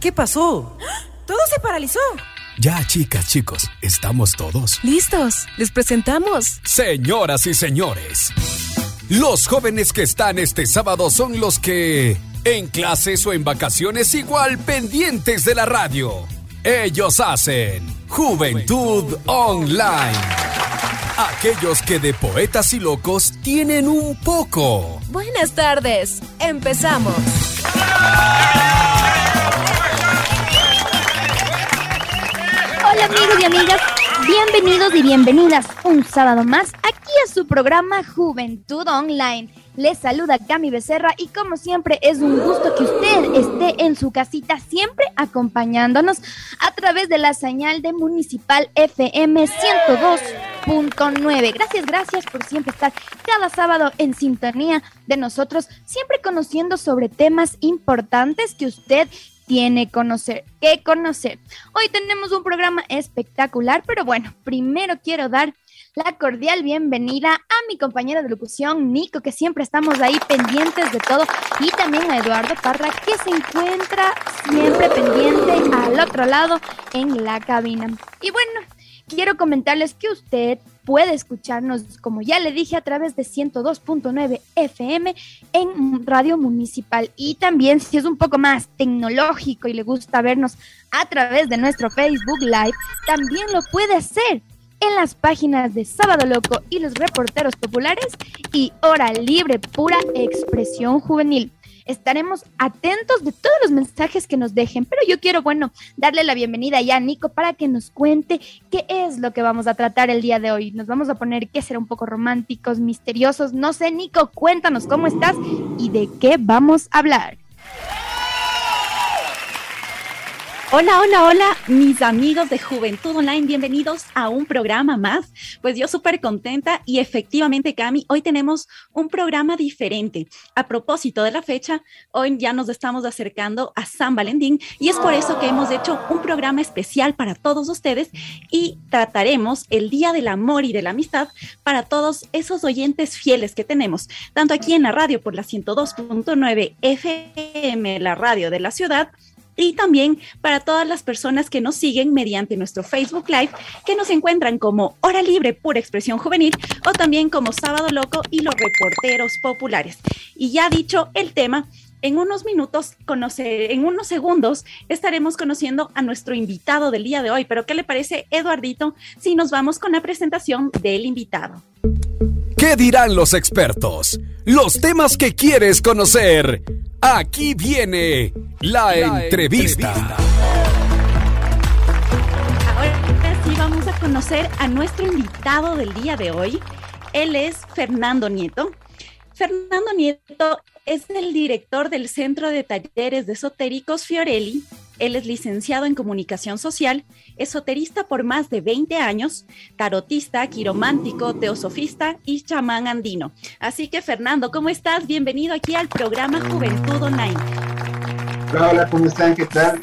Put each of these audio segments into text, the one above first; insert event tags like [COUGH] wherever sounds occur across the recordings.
¿Qué pasó? Todo se paralizó. Ya, chicas, chicos, estamos todos. Listos, les presentamos. Señoras y señores, los jóvenes que están este sábado son los que, en clases o en vacaciones, igual pendientes de la radio. Ellos hacen Juventud Online. Aquellos que de poetas y locos tienen un poco. Buenas tardes, empezamos. Hola amigos y amigas, bienvenidos y bienvenidas un sábado más aquí a su programa Juventud Online. Les saluda Cami Becerra y como siempre es un gusto que usted esté en su casita siempre acompañándonos a través de la señal de Municipal FM 102.9. Gracias, gracias por siempre estar cada sábado en sintonía de nosotros, siempre conociendo sobre temas importantes que usted tiene conocer, que conocer. Hoy tenemos un programa espectacular, pero bueno, primero quiero dar la cordial bienvenida a mi compañera de locución, Nico, que siempre estamos ahí pendientes de todo, y también a Eduardo Parra, que se encuentra siempre pendiente al otro lado en la cabina. Y bueno, quiero comentarles que usted puede escucharnos, como ya le dije, a través de 102.9 FM en Radio Municipal. Y también, si es un poco más tecnológico y le gusta vernos a través de nuestro Facebook Live, también lo puede hacer en las páginas de Sábado Loco y los reporteros populares y Hora Libre Pura Expresión Juvenil estaremos atentos de todos los mensajes que nos dejen. Pero yo quiero, bueno, darle la bienvenida ya a Nico para que nos cuente qué es lo que vamos a tratar el día de hoy. Nos vamos a poner que ser un poco románticos, misteriosos. No sé, Nico, cuéntanos cómo estás y de qué vamos a hablar. Hola, hola, hola, mis amigos de Juventud Online, bienvenidos a un programa más. Pues yo súper contenta y efectivamente, Cami, hoy tenemos un programa diferente. A propósito de la fecha, hoy ya nos estamos acercando a San Valentín y es por eso que hemos hecho un programa especial para todos ustedes y trataremos el Día del Amor y de la Amistad para todos esos oyentes fieles que tenemos, tanto aquí en la radio por la 102.9 FM, la radio de la ciudad, y también para todas las personas que nos siguen mediante nuestro Facebook Live, que nos encuentran como Hora Libre Pura Expresión Juvenil o también como Sábado Loco y los reporteros populares. Y ya dicho el tema, en unos minutos, conocer, en unos segundos, estaremos conociendo a nuestro invitado del día de hoy. Pero, ¿qué le parece, Eduardito, si nos vamos con la presentación del invitado? ¿Qué dirán los expertos? Los temas que quieres conocer. Aquí viene la, entrevista. Ahora sí vamos a conocer a nuestro invitado del día de hoy. Él es Fernando Nieto. Fernando Nieto es el director del Centro de Talleres de Esotéricos Fiorelli. Él es licenciado en comunicación social, esoterista por más de 20 años, tarotista, quiromántico, teosofista y chamán andino. Así que Fernando, ¿cómo estás? Bienvenido aquí al programa Juventud Online. Hola, ¿cómo están? ¿Qué tal?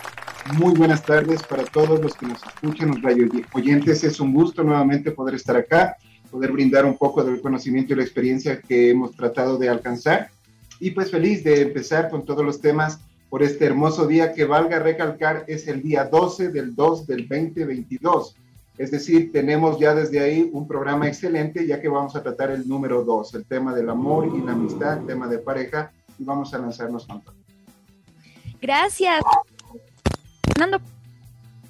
Muy buenas tardes para todos los que nos escuchan, los radio oyentes. Es un gusto nuevamente poder estar acá, poder brindar un poco del conocimiento y la experiencia que hemos tratado de alcanzar. Y pues feliz de empezar con todos los temas por este hermoso día que valga recalcar es el día 12 del 2 del 2022. Es decir, tenemos ya desde ahí un programa excelente ya que vamos a tratar el número 2, el tema del amor y la amistad, el tema de pareja y vamos a lanzarnos con todo. Gracias, Fernando,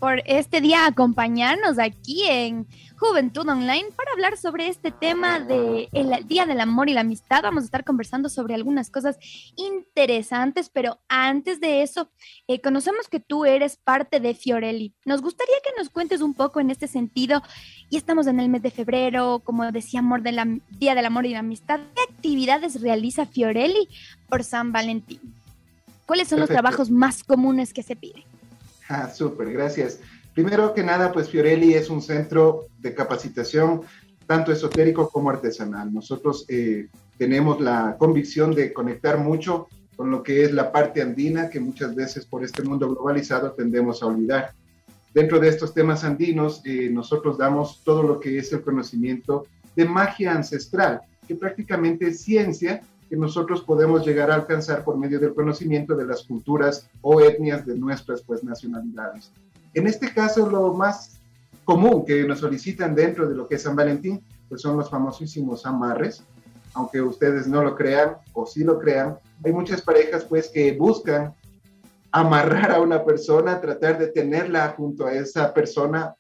por este día acompañarnos aquí en Juventud Online para hablar sobre este tema del el Día del Amor y la Amistad. Vamos a estar conversando sobre algunas cosas interesantes, pero antes de eso, eh, conocemos que tú eres parte de Fiorelli. Nos gustaría que nos cuentes un poco en este sentido. Y estamos en el mes de febrero, como decía, amor del Día del Amor y la Amistad. ¿Qué actividades realiza Fiorelli por San Valentín? ¿Cuáles son los trabajos más comunes que se piden? Ah, súper, gracias. Primero que nada, pues Fiorelli es un centro de capacitación tanto esotérico como artesanal. Nosotros eh, tenemos la convicción de conectar mucho con lo que es la parte andina que muchas veces por este mundo globalizado tendemos a olvidar. Dentro de estos temas andinos, eh, nosotros damos todo lo que es el conocimiento de magia ancestral, que prácticamente es ciencia que nosotros podemos llegar a alcanzar por medio del conocimiento de las culturas o etnias de nuestras pues, nacionalidades. En este caso, lo más común que nos solicitan dentro de lo que es San Valentín, pues son los famosísimos amarres, aunque ustedes no lo crean o sí lo crean, hay muchas parejas pues que buscan amarrar a una persona, tratar de tenerla junto a esa persona,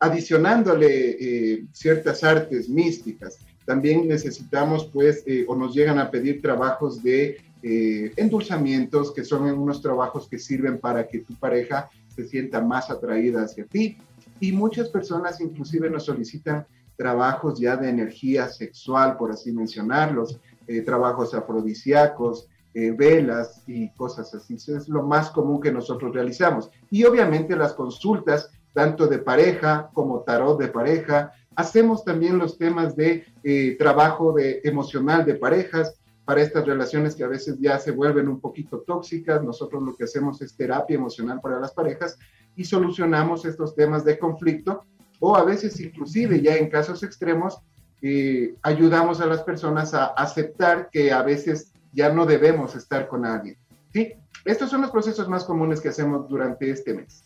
adicionándole eh, ciertas artes místicas. También necesitamos pues eh, o nos llegan a pedir trabajos de eh, endulzamientos, que son unos trabajos que sirven para que tu pareja se sienta más atraída hacia ti. Y muchas personas inclusive nos solicitan trabajos ya de energía sexual, por así mencionarlos, eh, trabajos afrodisíacos, eh, velas y cosas así. Eso es lo más común que nosotros realizamos. Y obviamente las consultas, tanto de pareja como tarot de pareja. Hacemos también los temas de eh, trabajo de, emocional de parejas para estas relaciones que a veces ya se vuelven un poquito tóxicas. Nosotros lo que hacemos es terapia emocional para las parejas y solucionamos estos temas de conflicto o a veces inclusive ya en casos extremos eh, ayudamos a las personas a aceptar que a veces ya no debemos estar con alguien. ¿sí? Estos son los procesos más comunes que hacemos durante este mes.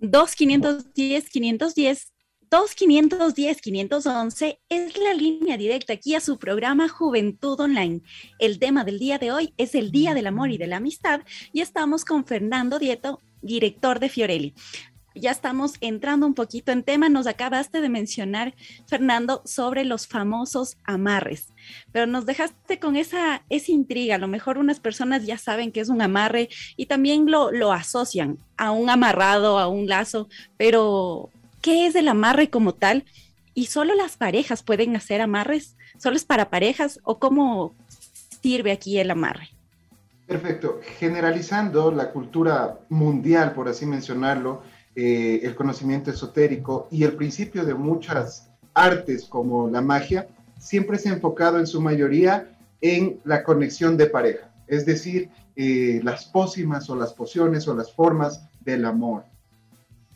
2510 510 2510 511 es la línea directa aquí a su programa Juventud Online. El tema del día de hoy es el Día del Amor y de la Amistad y estamos con Fernando Dieto, director de Fiorelli ya estamos entrando un poquito en tema. Nos acabaste de mencionar, Fernando, sobre los famosos amarres, pero nos dejaste con esa, esa intriga. A lo mejor unas personas ya saben que es un amarre y también lo, lo asocian a un amarrado, a un lazo, pero ¿qué es el amarre como tal? ¿Y solo las parejas pueden hacer amarres? ¿Solo es para parejas o cómo sirve aquí el amarre? Perfecto. Generalizando la cultura mundial, por así mencionarlo, eh, el conocimiento esotérico y el principio de muchas artes como la magia, siempre se ha enfocado en su mayoría en la conexión de pareja, es decir, eh, las pócimas o las pociones o las formas del amor.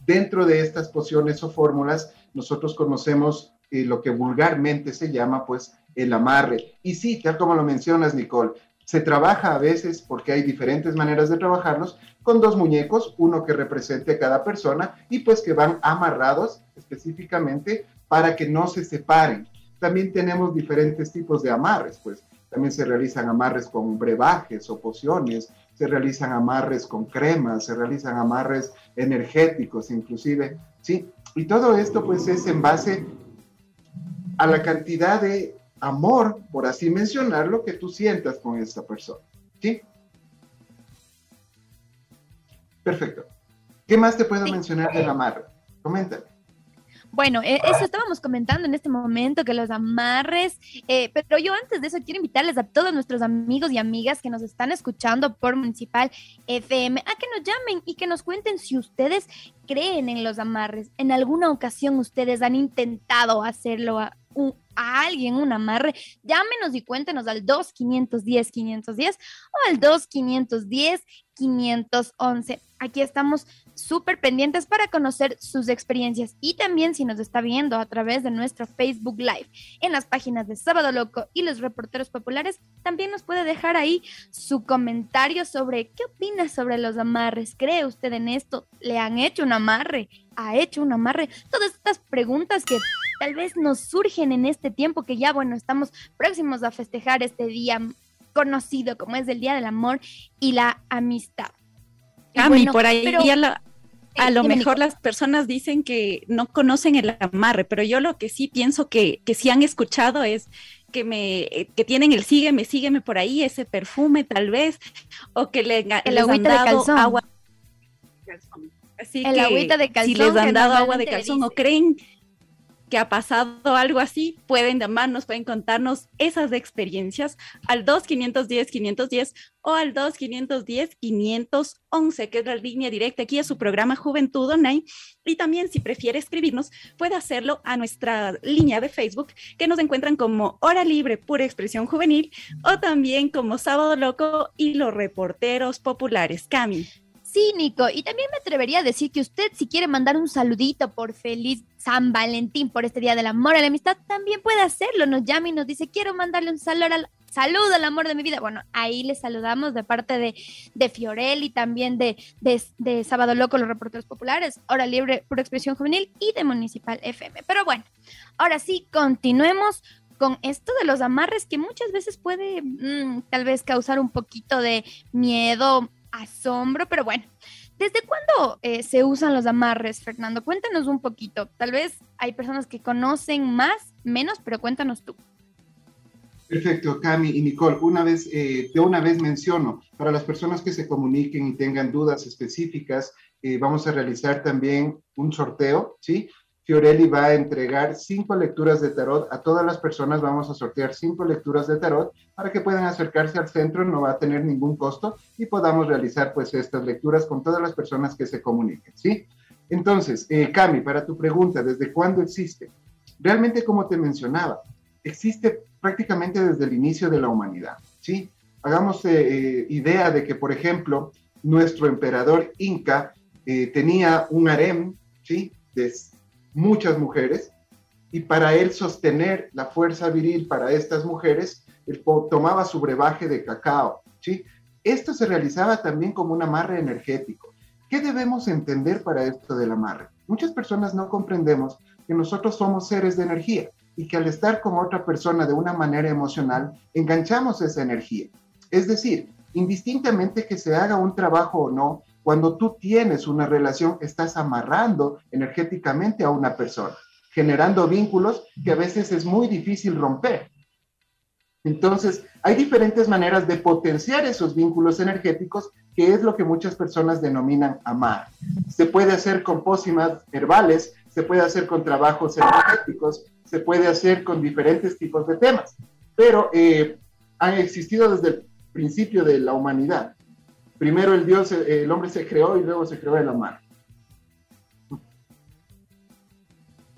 Dentro de estas pociones o fórmulas, nosotros conocemos eh, lo que vulgarmente se llama pues el amarre. Y sí, tal como lo mencionas, Nicole, se trabaja a veces, porque hay diferentes maneras de trabajarlos, con dos muñecos, uno que represente cada persona y pues que van amarrados específicamente para que no se separen. También tenemos diferentes tipos de amarres, pues también se realizan amarres con brebajes o pociones, se realizan amarres con cremas, se realizan amarres energéticos inclusive, ¿sí? Y todo esto pues es en base a la cantidad de amor, por así mencionarlo, que tú sientas con esa persona. ¿Sí? Perfecto. ¿Qué más te puedo mencionar del amarre? Coméntame. Bueno, e, eso estábamos comentando en este momento, que los amarres, eh, pero yo antes de eso quiero invitarles a todos nuestros amigos y amigas que nos están escuchando por Municipal FM a que nos llamen y que nos cuenten si ustedes creen en los amarres. En alguna ocasión ustedes han intentado hacerlo a, a alguien un amarre, llámenos y cuéntenos al 2510 510 o al 2510 511. Aquí estamos súper pendientes para conocer sus experiencias y también si nos está viendo a través de nuestro Facebook Live en las páginas de Sábado Loco y los reporteros populares, también nos puede dejar ahí su comentario sobre qué opina sobre los amarres. ¿Cree usted en esto? ¿Le han hecho un amarre? ¿Ha hecho un amarre? Todas estas preguntas que tal vez nos surgen en este tiempo que ya, bueno, estamos próximos a festejar este día conocido como es el Día del Amor y la Amistad. A mí por ahí a lo mejor las personas dicen que no conocen el amarre, pero yo lo que sí pienso que, que sí han escuchado es que me que tienen el sígueme, sígueme por ahí, ese perfume tal vez, o que le, el les han dado agua de calzón. Así el que de calzón, si les han dado agua de calzón o creen ha pasado algo así, pueden llamarnos, pueden contarnos esas experiencias al 2510-510 o al 2510-511, que es la línea directa aquí a su programa Juventud Online. Y también, si prefiere escribirnos, puede hacerlo a nuestra línea de Facebook, que nos encuentran como Hora Libre Pura Expresión Juvenil o también como Sábado Loco y los Reporteros Populares. Cami. Cínico. Y también me atrevería a decir que usted, si quiere mandar un saludito por feliz San Valentín, por este Día del Amor y la Amistad, también puede hacerlo. Nos llama y nos dice, quiero mandarle un saludo al, saludo al amor de mi vida. Bueno, ahí le saludamos de parte de, de Fiorel y también de, de, Sábado Loco, los reporteros populares, Hora Libre por Expresión Juvenil y de Municipal FM. Pero bueno, ahora sí, continuemos con esto de los amarres que muchas veces puede mm, tal vez causar un poquito de miedo, asombro, pero bueno. ¿Desde cuándo eh, se usan los amarres, Fernando? Cuéntanos un poquito. Tal vez hay personas que conocen más, menos, pero cuéntanos tú. Perfecto, Cami y Nicole. Una vez, eh, de una vez menciono, para las personas que se comuniquen y tengan dudas específicas, eh, vamos a realizar también un sorteo, ¿sí? Fiorelli va a entregar cinco lecturas de tarot a todas las personas. Vamos a sortear cinco lecturas de tarot para que puedan acercarse al centro, no va a tener ningún costo y podamos realizar pues estas lecturas con todas las personas que se comuniquen, ¿sí? Entonces, eh, Cami, para tu pregunta, ¿desde cuándo existe? Realmente, como te mencionaba, existe prácticamente desde el inicio de la humanidad, ¿sí? Hagamos eh, eh, idea de que, por ejemplo, nuestro emperador Inca eh, tenía un harem, ¿sí? Muchas mujeres, y para él sostener la fuerza viril para estas mujeres, él tomaba su brebaje de cacao, ¿sí? Esto se realizaba también como un amarre energético. ¿Qué debemos entender para esto del amarre? Muchas personas no comprendemos que nosotros somos seres de energía y que al estar con otra persona de una manera emocional, enganchamos esa energía. Es decir, indistintamente que se haga un trabajo o no, cuando tú tienes una relación, estás amarrando energéticamente a una persona, generando vínculos que a veces es muy difícil romper. Entonces, hay diferentes maneras de potenciar esos vínculos energéticos, que es lo que muchas personas denominan amar. Se puede hacer con pócimas herbales, se puede hacer con trabajos energéticos, se puede hacer con diferentes tipos de temas, pero eh, han existido desde el principio de la humanidad. Primero el Dios, el hombre se creó y luego se creó el amar.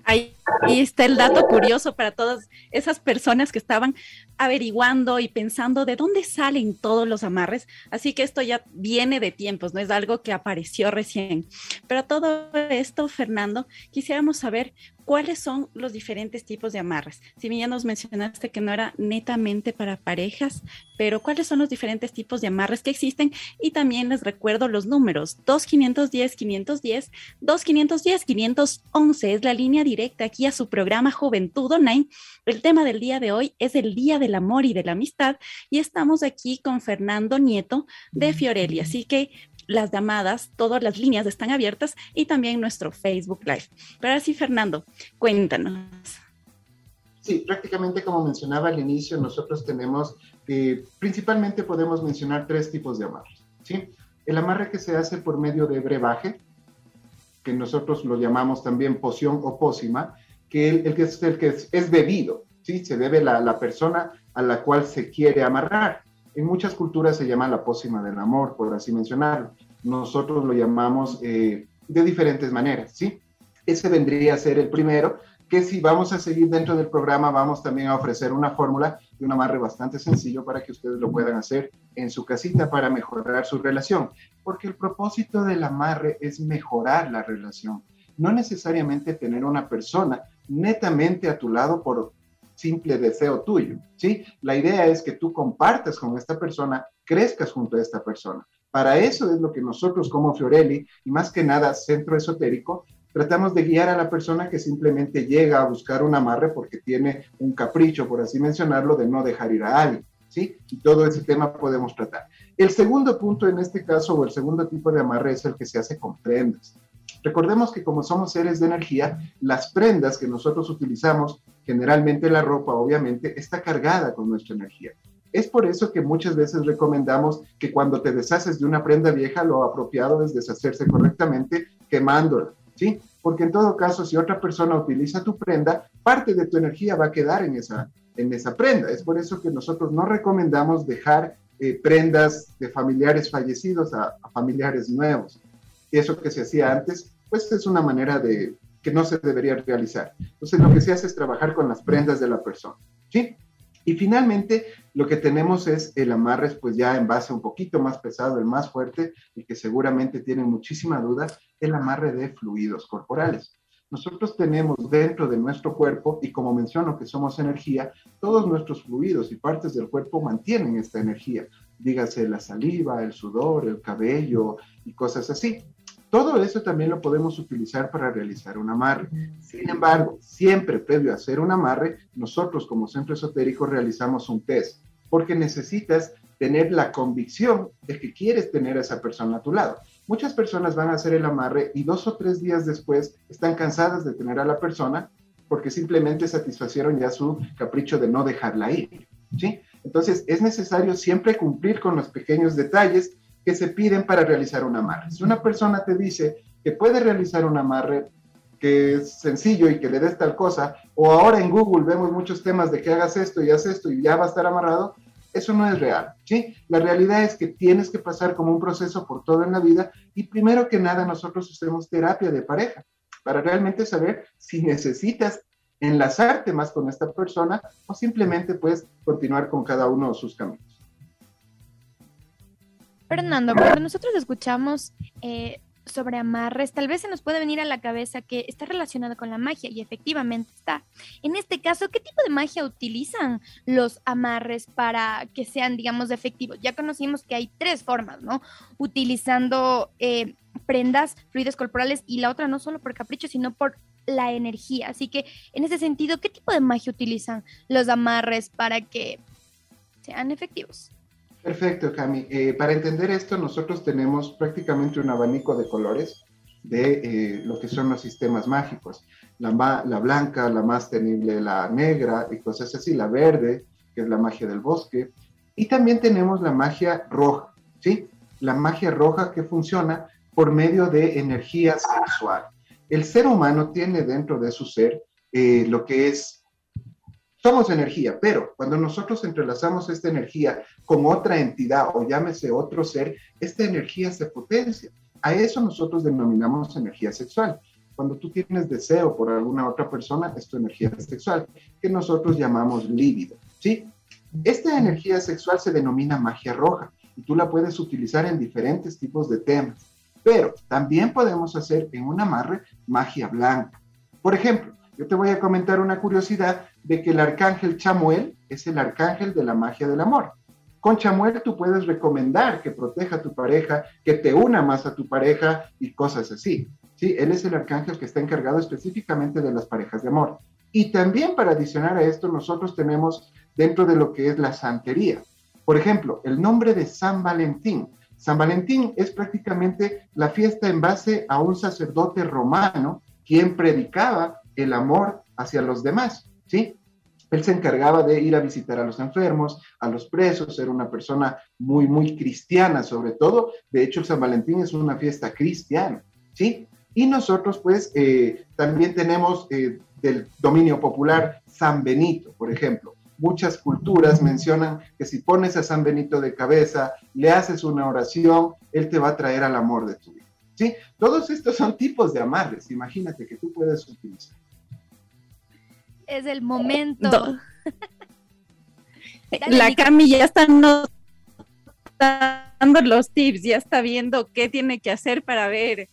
Ahí, está el dato curioso para todas esas personas que estaban averiguando y pensando de dónde salen todos los amarres. Así que esto ya viene de tiempos, no es algo que apareció recién. Pero todo esto, Fernando, quisiéramos saber ¿cuáles son los diferentes tipos de amarres? Si bien ya nos mencionaste que no era netamente para parejas, pero ¿cuáles son los diferentes tipos de amarres que existen? Y también les recuerdo los números, 2510 510, 2510 511 es la línea directa aquí a su programa Juventud Online. El tema del día de hoy es el Día del Amor y de la Amistad y estamos aquí con Fernando Nieto de Fiorelli. Así que las llamadas, todas las líneas están abiertas y también nuestro Facebook Live. Pero así, Fernando, cuéntanos. Sí, prácticamente como mencionaba al inicio, nosotros tenemos, eh, principalmente podemos mencionar tres tipos de amarres. ¿sí? El amarre que se hace por medio de brebaje, que nosotros lo llamamos también poción o pócima, que el, que, es, el que es, bebido, ¿sí? se debe la, la persona a la cual se quiere amarrar. En muchas culturas se llama la pócima del amor, por así mencionarlo. Nosotros lo llamamos eh, de diferentes maneras, ¿sí? Ese vendría a ser el primero, que si vamos a seguir dentro del programa, vamos también a ofrecer una fórmula y un amarre bastante sencillo para que ustedes lo puedan hacer en su casita para mejorar su relación. Porque el propósito del amarre es mejorar la relación, no necesariamente tener una persona netamente a tu lado por simple deseo tuyo, ¿sí? La idea es que tú compartas con esta persona, crezcas junto a esta persona. Para eso es lo que nosotros como Fiorelli, y más que nada Centro Esotérico, tratamos de guiar a la persona que simplemente llega a buscar un amarre porque tiene un capricho, por así mencionarlo, de no dejar ir a alguien, ¿sí? Y todo ese tema podemos tratar. El segundo punto en este caso, o el segundo tipo de amarre, es el que se hace con prendas. Recordemos que como somos seres de energía, las prendas que nosotros utilizamos, generalmente la ropa obviamente, está cargada con nuestra energía. Es por eso que muchas veces recomendamos que cuando te deshaces de una prenda vieja, lo apropiado es deshacerse correctamente quemándola, ¿sí? Porque en todo caso, si otra persona utiliza tu prenda, parte de tu energía va a quedar en esa, en esa prenda. Es por eso que nosotros no recomendamos dejar eh, prendas de familiares fallecidos a familiares nuevos eso que se hacía antes, pues es una manera de que no se debería realizar. Entonces lo que se hace es trabajar con las prendas de la persona. ¿sí? Y finalmente, lo que tenemos es el amarre, pues ya en base un poquito más pesado, el más fuerte, y que seguramente tienen muchísima duda, el amarre de fluidos corporales. Nosotros tenemos dentro de nuestro cuerpo, y como menciono que somos energía, todos nuestros fluidos y partes del cuerpo mantienen esta energía. Dígase la saliva, el sudor, el cabello y cosas así. Todo eso también lo podemos utilizar para realizar un amarre. Sin embargo, siempre previo a hacer un amarre, nosotros como centro esotérico realizamos un test, porque necesitas tener la convicción de que quieres tener a esa persona a tu lado. Muchas personas van a hacer el amarre y dos o tres días después están cansadas de tener a la persona porque simplemente satisfacieron ya su capricho de no dejarla ir. ¿sí? Entonces, es necesario siempre cumplir con los pequeños detalles que se piden para realizar un amarre. Si una persona te dice que puede realizar un amarre que es sencillo y que le des tal cosa, o ahora en Google vemos muchos temas de que hagas esto y haces esto y ya va a estar amarrado, eso no es real, ¿sí? La realidad es que tienes que pasar como un proceso por todo en la vida y primero que nada nosotros hacemos terapia de pareja para realmente saber si necesitas enlazarte más con esta persona o simplemente puedes continuar con cada uno de sus caminos. Fernando, cuando nosotros escuchamos eh, sobre amarres, tal vez se nos puede venir a la cabeza que está relacionado con la magia y efectivamente está. En este caso, ¿qué tipo de magia utilizan los amarres para que sean, digamos, efectivos? Ya conocimos que hay tres formas, ¿no? Utilizando eh, prendas, fluidos corporales y la otra no solo por capricho, sino por la energía. Así que, en ese sentido, ¿qué tipo de magia utilizan los amarres para que sean efectivos? Perfecto, Cami. Eh, para entender esto, nosotros tenemos prácticamente un abanico de colores de eh, lo que son los sistemas mágicos. La, la, blanca, la más tenible, la negra y cosas así, la verde, que es la magia del bosque. Y también tenemos la magia roja, ¿sí? La magia roja que funciona por medio de energía sexual. El ser humano tiene dentro de su ser eh, lo que es somos energía, pero cuando nosotros entrelazamos esta energía con otra entidad o llámese otro ser, esta energía se potencia. A eso nosotros denominamos energía sexual. Cuando tú tienes deseo por alguna otra persona, es tu energía sexual, que nosotros llamamos líbido, ¿sí? Esta energía sexual se denomina magia roja y tú la puedes utilizar en diferentes tipos de temas, pero también podemos hacer en un amarre magia blanca. Por ejemplo, yo te voy a comentar una curiosidad de que el arcángel Chamuel es el arcángel de la magia del amor. Con Chamuel tú puedes recomendar que proteja a tu pareja, que te una más a tu pareja y cosas así. Sí, él es el arcángel que está encargado específicamente de las parejas de amor. Y también para adicionar a esto, nosotros tenemos dentro de lo que es la santería. Por ejemplo, el nombre de San Valentín. San Valentín es prácticamente la fiesta en base a un sacerdote romano quien predicaba el amor hacia los demás, ¿sí? Él se encargaba de ir a visitar a los enfermos, a los presos, era una persona muy, muy cristiana sobre todo. De hecho, San Valentín es una fiesta cristiana, ¿sí? Y nosotros, pues, eh, también tenemos eh, del dominio popular San Benito, por ejemplo. Muchas culturas mencionan que si pones a San Benito de cabeza, le haces una oración, él te va a traer al amor de tu vida. ¿Sí? Todos estos son tipos de amarres, imagínate que tú puedes utilizar es el momento. La Cami ya está dando los tips, ya está viendo qué tiene que hacer para ver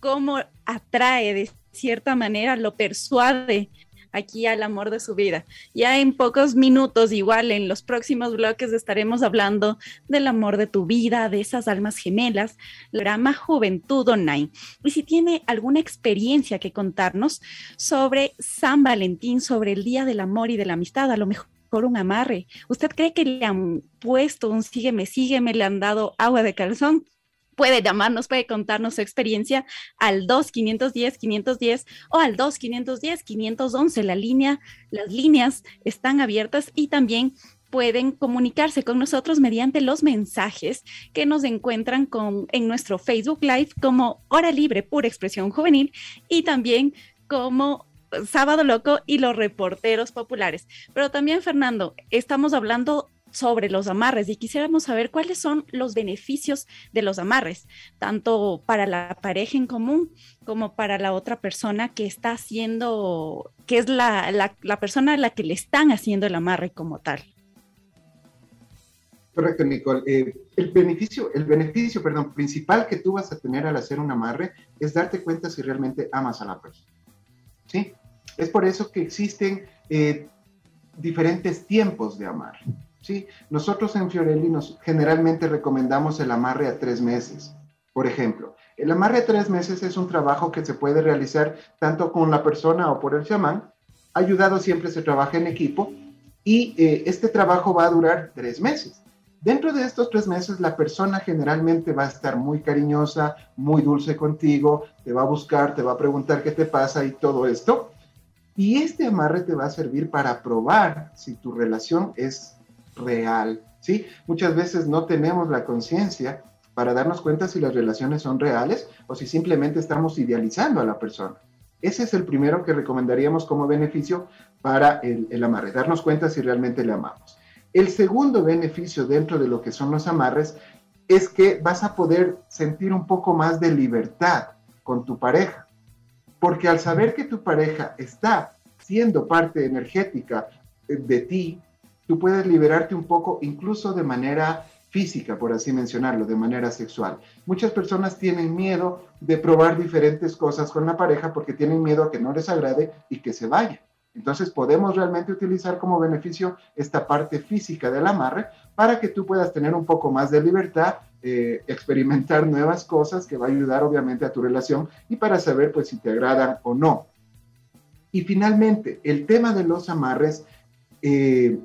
cómo atrae de cierta manera, lo persuade aquí al amor de su vida. Ya en pocos minutos, igual en los próximos bloques estaremos hablando del amor de tu vida, de esas almas gemelas, el programa Juventud Online. Y si tiene alguna experiencia que contarnos sobre San Valentín, sobre el Día del Amor y de la Amistad, a lo mejor un amarre. ¿Usted cree que le han puesto un sígueme, sígueme, le han dado agua de calzón? Puede llamarnos, puede contarnos su experiencia al 2-510-510 o al 2-510-511. La línea, las líneas están abiertas y también pueden comunicarse con nosotros mediante los mensajes que nos encuentran con, en nuestro Facebook Live como Hora Libre Pura Expresión Juvenil y también como Sábado Loco y los reporteros populares. Pero también, Fernando, estamos hablando sobre los amarres y quisiéramos saber cuáles son los beneficios de los amarres, tanto para la pareja en común como para la otra persona que está haciendo, que es la, la persona a la que le están haciendo el amarre como tal. Correcto, Nicole. Eh, el beneficio, el beneficio, perdón, principal que tú vas a tener al hacer un amarre es darte cuenta si realmente amas a la persona. ¿Sí? Es por eso que existen eh, diferentes tiempos de amarre. ¿Sí? Nosotros en Fiorelli nos generalmente recomendamos el amarre a tres meses. Por ejemplo, el amarre a tres meses es un trabajo que se puede realizar tanto con la persona o por el chamán. Ayudado siempre se trabaja en equipo y eh, este trabajo va a durar tres meses. Dentro de estos tres meses, la persona generalmente va a estar muy cariñosa, muy dulce contigo, te va a buscar, te va a preguntar qué te pasa y todo esto. Y este amarre te va a servir para probar si tu relación es real, ¿sí? Muchas veces no tenemos la conciencia para darnos cuenta si las relaciones son reales o si simplemente estamos idealizando a la persona. Ese es el primero que recomendaríamos como beneficio para el, el amarre, darnos cuenta si realmente le amamos. El segundo beneficio dentro de lo que son los amarres es que vas a poder sentir un poco más de libertad con tu pareja. Porque al saber que tu pareja está siendo parte energética de ti, tú puedes liberarte un poco incluso de manera física, por así mencionarlo, de manera sexual. Muchas personas tienen miedo de probar diferentes cosas con la pareja porque tienen miedo a que no les agrade y que se vaya. Entonces podemos realmente utilizar como beneficio esta parte física del amarre para que tú puedas tener un poco más de libertad, eh, experimentar nuevas cosas que va a ayudar obviamente a tu relación y para saber pues si te agradan o no. Y finalmente, el tema de los amarres, eh,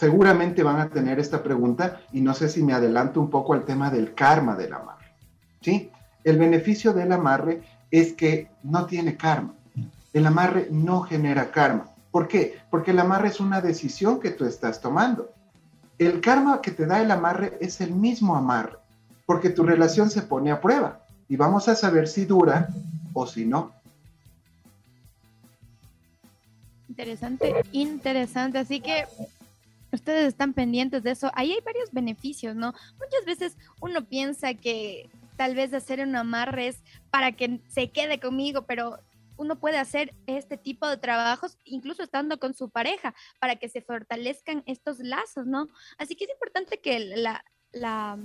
seguramente van a tener esta pregunta y no sé si me adelanto un poco al tema del karma del amarre. ¿Sí? El beneficio del amarre es que no tiene karma el amarre no genera karma. ¿Por qué? Porque el amarre es una decisión que tú estás tomando. El karma que te da el amarre es el mismo amarre, porque tu relación se pone a prueba y vamos a saber si dura o si no. Interesante, interesante. Así que ustedes están pendientes de eso. Ahí hay varios beneficios, ¿no? Muchas veces uno piensa que tal vez hacer un amarre es para que se quede conmigo, pero uno puede hacer este tipo de trabajos incluso estando con su pareja para que se fortalezcan estos lazos, ¿no? Así que es importante que la, la,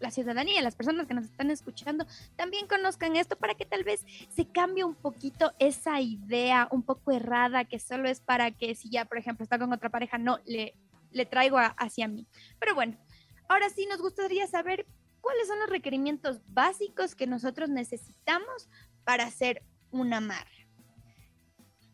la ciudadanía, las personas que nos están escuchando, también conozcan esto para que tal vez se cambie un poquito esa idea un poco errada que solo es para que si ya, por ejemplo, está con otra pareja, no, le, le traigo hacia mí. Pero bueno, ahora sí nos gustaría saber cuáles son los requerimientos básicos que nosotros necesitamos para hacer un amarre.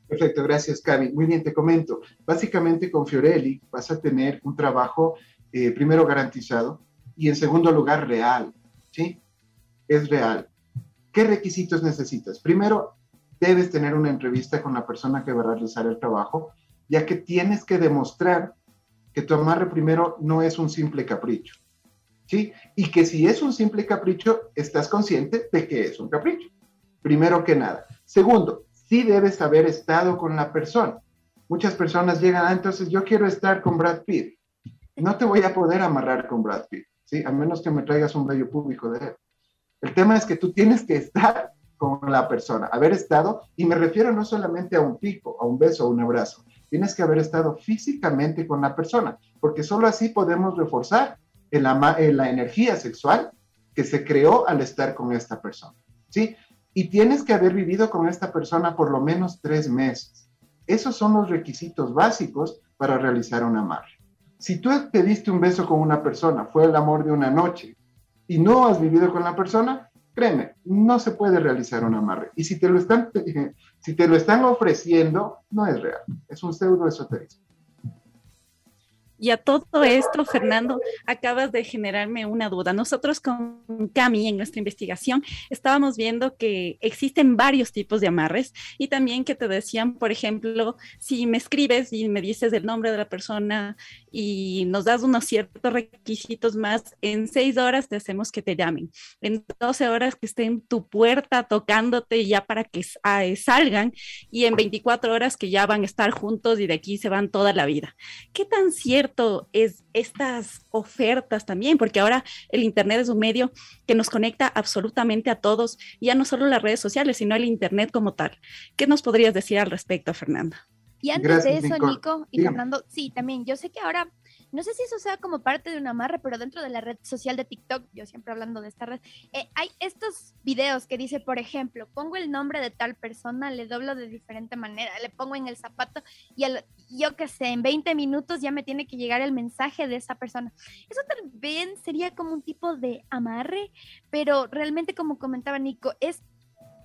Perfecto, gracias, Cami. Muy bien, te comento. Básicamente con Fiorelli vas a tener un trabajo, eh, primero garantizado y en segundo lugar real, ¿sí? Es real. ¿Qué requisitos necesitas? Primero, debes tener una entrevista con la persona que va a realizar el trabajo, ya que tienes que demostrar que tu amarre primero no es un simple capricho, ¿sí? Y que si es un simple capricho, estás consciente de que es un capricho primero que nada. Segundo, sí debes haber estado con la persona. Muchas personas llegan, ah, entonces yo quiero estar con Brad Pitt. No te voy a poder amarrar con Brad Pitt, ¿sí? A menos que me traigas un bello público de él. El tema es que tú tienes que estar con la persona, haber estado, y me refiero no solamente a un pico, a un beso, a un abrazo, tienes que haber estado físicamente con la persona, porque solo así podemos reforzar la energía sexual que se creó al estar con esta persona. ¿sí? y tienes que haber vivido con esta persona por lo menos tres meses. Esos son los requisitos básicos para realizar un amarre. Si tú te diste un beso con una persona, fue el amor de una noche, y no has vivido con la persona, créeme, no se puede realizar un amarre. Y si te lo están, si te lo están ofreciendo, no es real, es un pseudo esoterismo. Y a todo esto, Fernando, acabas de generarme una duda. Nosotros con Cami en nuestra investigación estábamos viendo que existen varios tipos de amarres y también que te decían, por ejemplo, si me escribes y me dices el nombre de la persona y nos das unos ciertos requisitos más, en seis horas te hacemos que te llamen. En 12 horas que estén en tu puerta tocándote ya para que ah, salgan y en 24 horas que ya van a estar juntos y de aquí se van toda la vida. ¿Qué tan cierto cierto es estas ofertas también, porque ahora el Internet es un medio que nos conecta absolutamente a todos, ya no solo las redes sociales, sino el Internet como tal. ¿Qué nos podrías decir al respecto, Fernanda? Y antes de eso, Nico, y Fernando, sí, también, yo sé que ahora no sé si eso sea como parte de una amarre, pero dentro de la red social de TikTok, yo siempre hablando de esta red, eh, hay estos videos que dice, por ejemplo, pongo el nombre de tal persona, le doblo de diferente manera, le pongo en el zapato y yo qué sé, en 20 minutos ya me tiene que llegar el mensaje de esa persona. Eso también sería como un tipo de amarre, pero realmente como comentaba Nico, es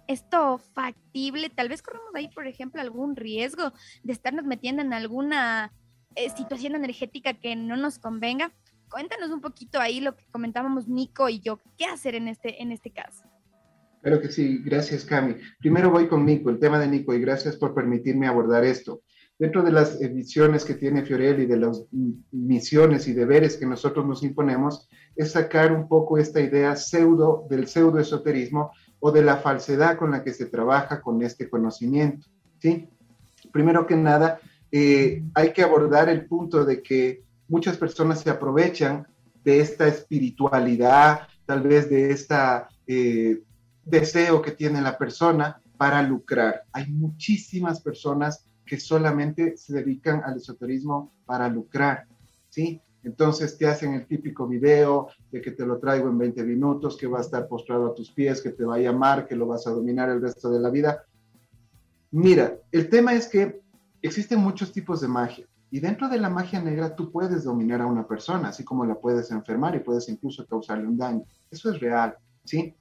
esto factible, tal vez corremos ahí, por ejemplo, algún riesgo de estarnos metiendo en alguna eh, situación energética que no nos convenga. Cuéntanos un poquito ahí lo que comentábamos Nico y yo, qué hacer en este, en este caso. Claro que sí, gracias Cami. Primero voy con Nico, el tema de Nico, y gracias por permitirme abordar esto. Dentro de las misiones que tiene Fiorelli, de las misiones y deberes que nosotros nos imponemos, es sacar un poco esta idea pseudo del pseudo esoterismo o de la falsedad con la que se trabaja con este conocimiento. ¿sí? Primero que nada, eh, hay que abordar el punto de que muchas personas se aprovechan de esta espiritualidad, tal vez de este deseo que tiene la persona para lucrar. Hay muchísimas personas que solamente se dedican al esoterismo para lucrar, ¿sí? Entonces te hacen el típico video de que te lo traigo en 20 minutos, que va a estar postrado a tus pies, que te va a llamar, que lo vas a dominar el resto de la vida. Mira, el tema es que existen muchos tipos de magia y dentro de la magia negra tú puedes dominar a una persona, así como la puedes enfermar y puedes incluso causarle un daño. Eso es real, ¿sí?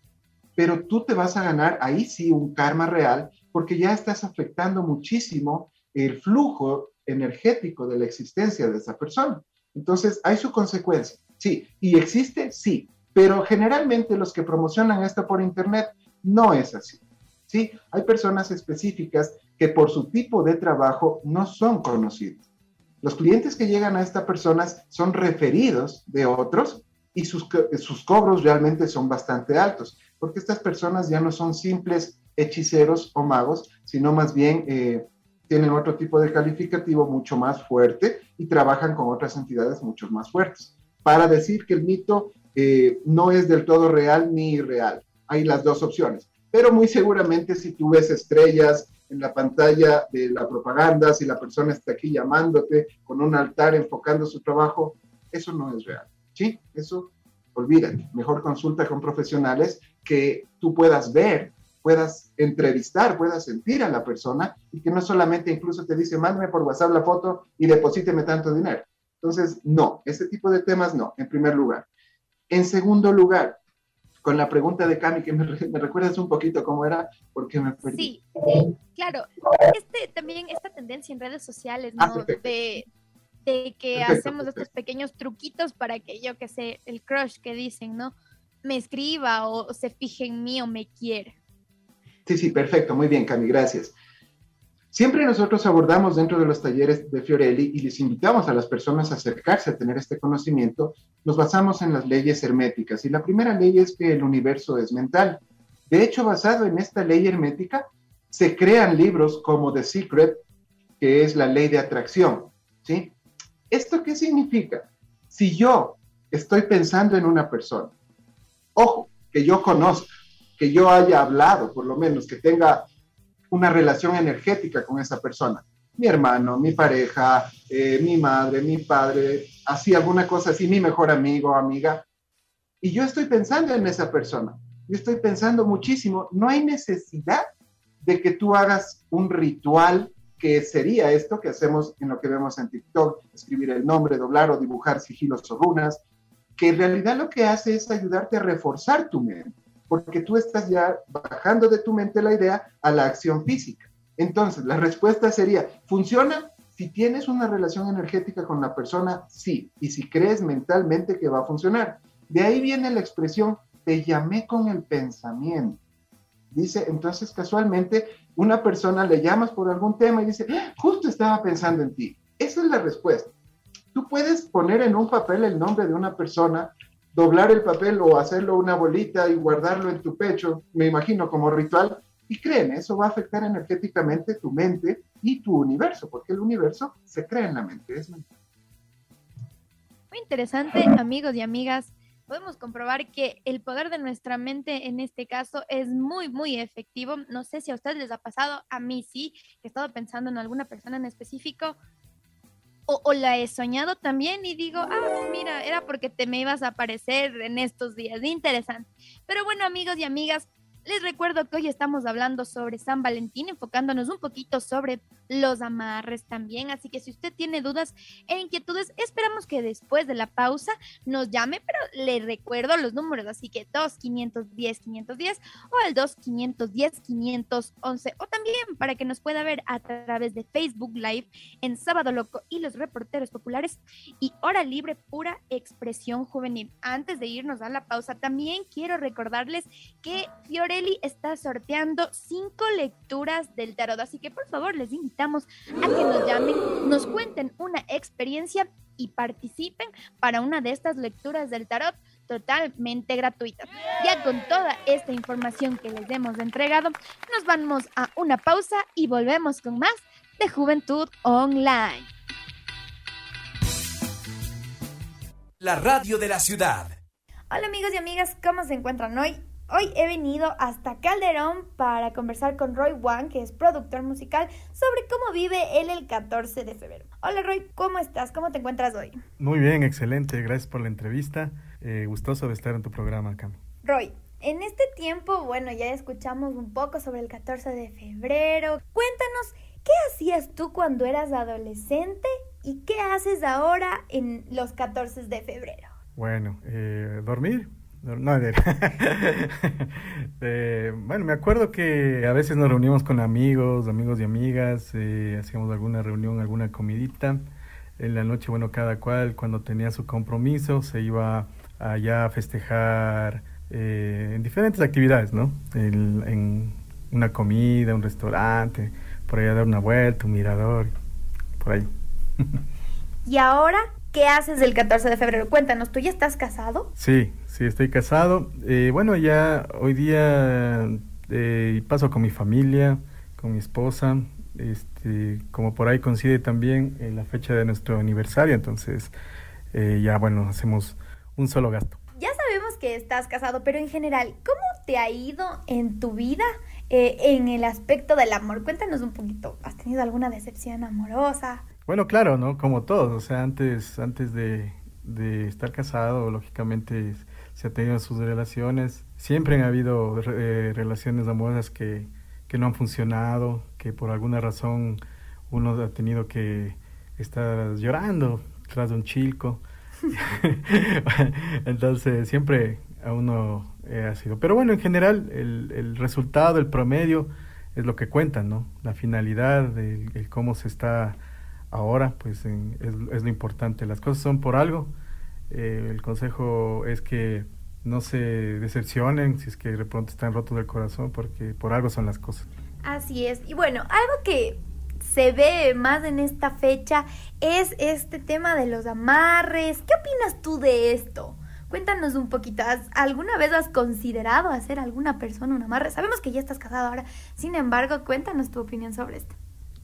Pero tú te vas a ganar ahí sí un karma real porque ya estás afectando muchísimo el flujo energético de la existencia de esa persona. Entonces, hay su consecuencia. Sí, y existe, sí, pero generalmente los que promocionan esto por Internet no es así. Sí, hay personas específicas que por su tipo de trabajo no son conocidos. Los clientes que llegan a estas personas son referidos de otros y sus, cobros realmente son bastante altos, porque estas personas ya no son simples hechiceros o magos, sino más bien eh, tienen otro tipo de calificativo mucho más fuerte y trabajan con otras entidades mucho más fuertes. Para decir que el mito eh, no es del todo real ni irreal. Hay las dos opciones. Pero muy seguramente si tú ves estrellas en la pantalla de la propaganda, si la persona está aquí llamándote con un altar enfocando su trabajo, eso no es real. ¿Sí? Eso, olvídate. Mejor consulta con profesionales que tú puedas ver puedas entrevistar, puedas sentir a la persona y que no solamente incluso te dice, mándame por WhatsApp la foto y deposíteme tanto dinero. Entonces, no, este tipo de temas no, en primer lugar. En segundo lugar, con la pregunta de Cami, que [LAUGHS] me, recuerdas un poquito cómo era, porque me perdí. Sí, claro. Este, también esta tendencia en redes sociales, ¿no? Ah, de, de, que hacemos estos pequeños truquitos para que yo que sé, el crush que dicen, ¿no? Me escriba o se fije en mí o me quiera. Sí, sí, perfecto, muy bien, Cami, gracias. Siempre nosotros abordamos dentro de los talleres de Fiorelli y les invitamos a las personas a acercarse a tener este conocimiento, nos basamos en las leyes herméticas. Y la primera ley es que el universo es mental. De hecho, basado en esta ley hermética, se crean libros como The Secret, que es la ley de atracción. ¿sí? ¿Esto qué significa? Si yo estoy pensando en una persona, ojo, que yo conozco, que yo haya hablado, por lo menos, que tenga una relación energética con esa persona. Mi hermano, mi pareja, eh, mi madre, mi padre, así alguna cosa así, mi mejor amigo amiga. Y yo estoy pensando en esa persona. Yo estoy pensando muchísimo. No hay necesidad de que tú hagas un ritual que sería esto que hacemos en lo que vemos en TikTok, escribir el nombre, doblar o dibujar sigilos o runas, que en realidad lo que hace es ayudarte a reforzar tu mente porque tú estás ya bajando de tu mente la idea a la acción física. Entonces, la respuesta sería, ¿funciona? Si tienes una relación energética con la persona, sí. Y si crees mentalmente que va a funcionar. De ahí viene la expresión, te llamé con el pensamiento. Dice, entonces casualmente una persona le llamas por algún tema y dice, ¡Ah! justo estaba pensando en ti. Esa es la respuesta. Tú puedes poner en un papel el nombre de una persona doblar el papel o hacerlo una bolita y guardarlo en tu pecho, me imagino como ritual, y créeme, eso va a afectar energéticamente tu mente y tu universo, porque el universo se crea en la mente. Muy interesante, amigos y amigas. Podemos comprobar que el poder de nuestra mente en este caso es muy, muy efectivo. No sé si a ustedes les ha pasado, a mí sí, he estado pensando en alguna persona en específico o, la he soñado también y digo, ah, mira, era porque te me ibas a aparecer en estos días. Interesante. Pero bueno, amigos y amigas, les recuerdo que hoy estamos hablando sobre San Valentín, enfocándonos un poquito sobre los amarres también. Así que si usted tiene dudas e inquietudes, esperamos que después de la pausa nos llame, pero le recuerdo los números, así que 2510 510 o el 2510 511 o también para que nos pueda ver a través de Facebook Live en Sábado Loco y los reporteros populares y Hora Libre Pura Expresión Juvenil. Antes de irnos a la pausa, también quiero recordarles que Fiore está sorteando cinco lecturas del tarot, así que por favor les invitamos a que nos llamen, nos cuenten una experiencia y participen para una de estas lecturas del tarot totalmente gratuita. Ya con toda esta información que les hemos entregado, nos vamos a una pausa y volvemos con más de Juventud Online. La radio de la ciudad. Hola amigos y amigas, ¿cómo se encuentran hoy? Hoy he venido hasta Calderón para conversar con Roy Wang, que es productor musical, sobre cómo vive él el 14 de febrero. Hola Roy, ¿cómo estás? ¿Cómo te encuentras hoy? Muy bien, excelente. Gracias por la entrevista. Eh, gustoso de estar en tu programa, Cam. Roy, en este tiempo, bueno, ya escuchamos un poco sobre el 14 de febrero. Cuéntanos, ¿qué hacías tú cuando eras adolescente y qué haces ahora en los 14 de febrero? Bueno, eh, dormir no, [LAUGHS] eh, bueno, me acuerdo que a veces nos reuníamos con amigos, amigos y amigas, eh, hacíamos alguna reunión, alguna comidita. En la noche, bueno, cada cual cuando tenía su compromiso se iba allá a festejar eh, en diferentes actividades, ¿no? En, en, una comida, un restaurante, por allá dar una vuelta, un mirador, por ahí. [LAUGHS] ¿Y ahora qué haces el 14 de febrero? Cuéntanos, ¿tú ya estás casado? Sí, Sí, estoy casado. Eh, bueno, ya hoy día eh, paso con mi familia, con mi esposa. Este, como por ahí coincide también en la fecha de nuestro aniversario, entonces eh, ya bueno, hacemos un solo gasto. Ya sabemos que estás casado, pero en general, ¿cómo te ha ido en tu vida en el aspecto del amor? Cuéntanos un poquito, ¿has tenido alguna decepción amorosa? Bueno, claro, ¿no? Como todos, o sea, antes, antes de, de estar casado, lógicamente se ha tenido sus relaciones. Siempre han habido eh, relaciones amorosas que, que, no han funcionado, que por alguna razón uno ha tenido que estar llorando tras de un chilco. [LAUGHS] Entonces siempre a uno eh, ha sido. Pero bueno, en general el, el, resultado, el promedio es lo que cuenta, ¿no? La finalidad, el, cómo se está ahora, pues es, es, lo importante. Las cosas son por algo eh, el consejo es que no se decepcionen si es que de pronto están rotos del corazón, porque por algo son las cosas. Así es. Y bueno, algo que se ve más en esta fecha es este tema de los amarres. ¿Qué opinas tú de esto? Cuéntanos un poquito, ¿alguna vez has considerado hacer a alguna persona un amarre? Sabemos que ya estás casado ahora, sin embargo, cuéntanos tu opinión sobre esto.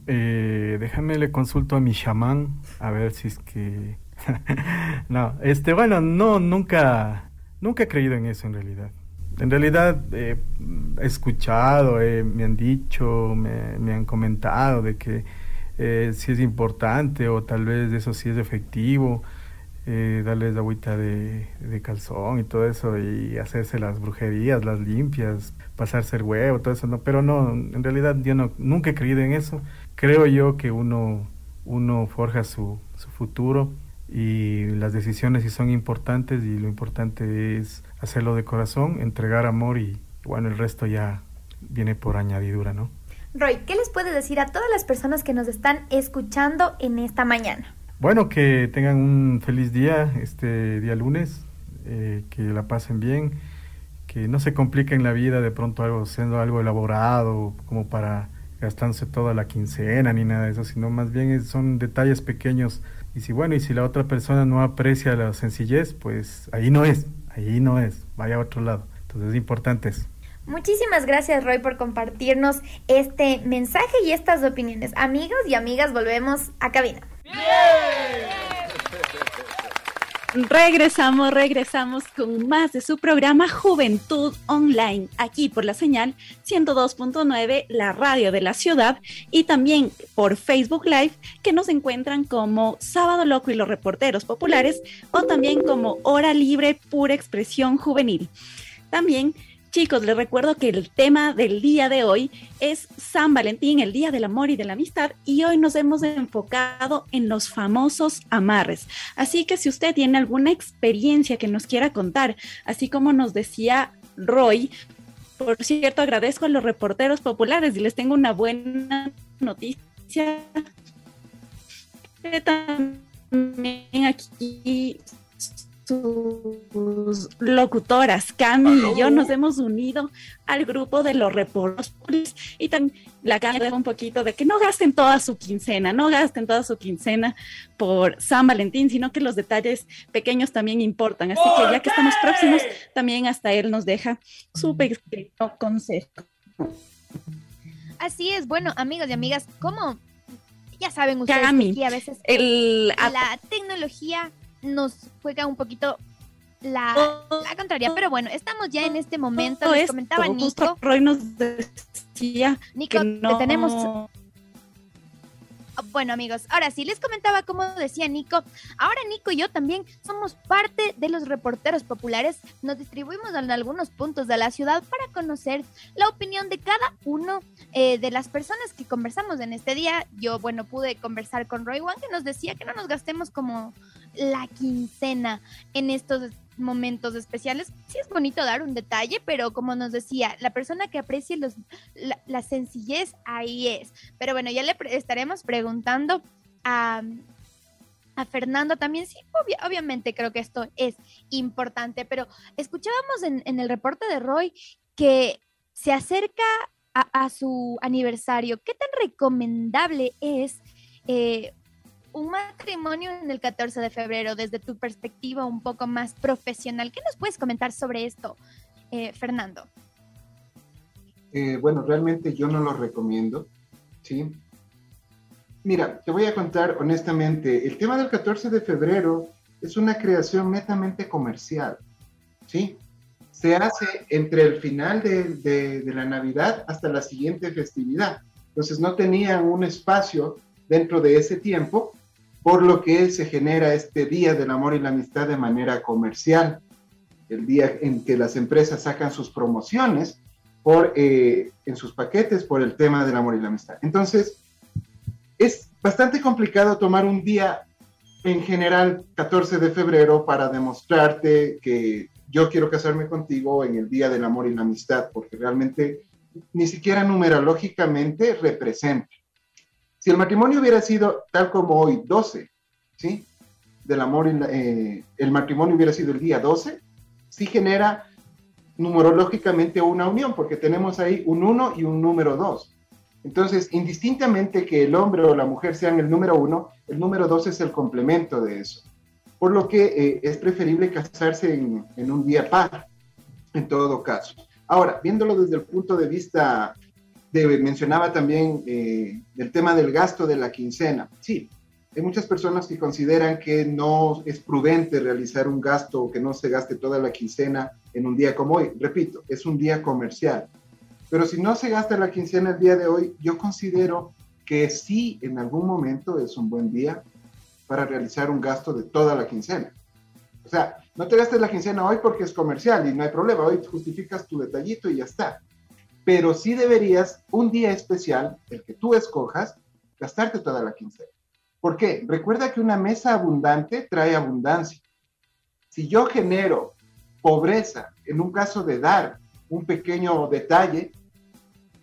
Eh, déjame le consulto a mi chamán a ver si es que [LAUGHS] no, este, bueno, no, nunca, nunca he creído en eso en realidad. En realidad he escuchado, me han dicho, me, han comentado de que eh, si es importante o tal vez eso sí es efectivo, eh, darles agüita de, de, calzón y todo eso y hacerse las brujerías, las limpias, pasarse el huevo, todo eso, no, pero no, en realidad yo no, nunca he creído en eso. Creo yo que uno, uno forja su, su futuro y las decisiones sí son importantes y lo importante es hacerlo de corazón, entregar amor y bueno, el resto ya viene por añadidura, ¿no? Roy, ¿qué les puedes decir a todas las personas que nos están escuchando en esta mañana? Bueno, que tengan un feliz día este día lunes, eh, que la pasen bien, que no se compliquen la vida de pronto algo siendo algo elaborado como para gastándose toda la quincena ni nada de eso, sino más bien son detalles pequeños y si bueno, y si la otra persona no aprecia la sencillez, pues ahí no es, ahí no es, vaya a otro lado. Entonces es importante eso. Muchísimas gracias Roy por compartirnos este mensaje y estas opiniones. Amigos y amigas, volvemos a cabina. Regresamos, regresamos con más de su programa Juventud Online, aquí por la señal 102.9, la radio de la ciudad, y también por Facebook Live, que nos encuentran como Sábado Loco y los Reporteros Populares, o también como Hora Libre Pura Expresión Juvenil. También Chicos, les recuerdo que el tema del día de hoy es San Valentín, el Día del Amor y de la Amistad, y hoy nos hemos enfocado en los famosos amarres. Así que si usted tiene alguna experiencia que nos quiera contar, así como nos decía Roy, por cierto, agradezco a los reporteros populares y les tengo una buena noticia. También aquí sus locutoras, Cami y yo nos hemos unido al grupo de los reporteros y también la Cami un poquito de que no gasten toda su quincena, no gasten toda su quincena por San Valentín, sino que los detalles pequeños también importan. Así que ya que estamos próximos, también hasta él nos deja su pequeño consejo. Así es, bueno, amigos y amigas, ¿cómo? Ya saben ustedes que a veces el, la tecnología nos juega un poquito la, la, contraria. Pero bueno, estamos ya en este momento. Les comentaba Nico. Roy nos decía Nico, que no... tenemos bueno, amigos, ahora sí, les comentaba como decía Nico. Ahora Nico y yo también somos parte de los reporteros populares. Nos distribuimos en algunos puntos de la ciudad para conocer la opinión de cada uno eh, de las personas que conversamos en este día. Yo, bueno, pude conversar con Roy One que nos decía que no nos gastemos como la quincena en estos momentos especiales. Sí es bonito dar un detalle, pero como nos decía, la persona que aprecie los, la, sencillez, ahí es. Pero bueno, ya le estaremos preguntando a, a Fernando también. Sí, obviamente creo que esto es importante, pero escuchábamos en, en el reporte de Roy que se acerca a, su aniversario. ¿Qué tan recomendable es eh, un matrimonio en el 14 de febrero desde tu perspectiva un poco más profesional. ¿Qué nos puedes comentar sobre esto, eh, Fernando? Eh, bueno, realmente yo no lo recomiendo, ¿sí? Mira, te voy a contar honestamente, el tema del 14 de febrero es una creación netamente comercial, ¿sí? Se hace entre el final de, de la Navidad hasta la siguiente festividad. Entonces no tenían un espacio dentro de ese tiempo por lo que se genera este Día del Amor y la Amistad de manera comercial, el día en que las empresas sacan sus promociones por, eh, en sus paquetes por el tema del amor y la amistad. Entonces, es bastante complicado tomar un día en general 14 de febrero para demostrarte que yo quiero casarme contigo en el Día del Amor y la Amistad, porque realmente ni siquiera numerológicamente representa. Si el matrimonio hubiera sido tal como hoy, 12, ¿sí? Del amor, eh, el matrimonio hubiera sido el día 12, sí genera numerológicamente una unión, porque tenemos ahí un 1 y un número 2. Entonces, indistintamente que el hombre o la mujer sean el número 1, el número 2 es el complemento de eso. Por lo que eh, es preferible casarse en, en un día par, en todo caso. Ahora, viéndolo desde el punto de vista mencionaba también eh, el tema del gasto de la quincena. Sí, hay muchas personas que consideran que no es prudente realizar un gasto o que no se gaste toda la quincena en un día como hoy. Repito, es un día comercial. Pero si no se gasta la quincena el día de hoy, yo considero que sí, en algún momento es un buen día para realizar un gasto de toda la quincena. O sea, no te gastes la quincena hoy porque es comercial y no hay problema. Hoy justificas tu detallito y ya está pero sí deberías un día especial, el que tú escojas, gastarte toda la quincena. ¿Por qué? Recuerda que una mesa abundante trae abundancia. Si yo genero pobreza en un caso de dar un pequeño detalle,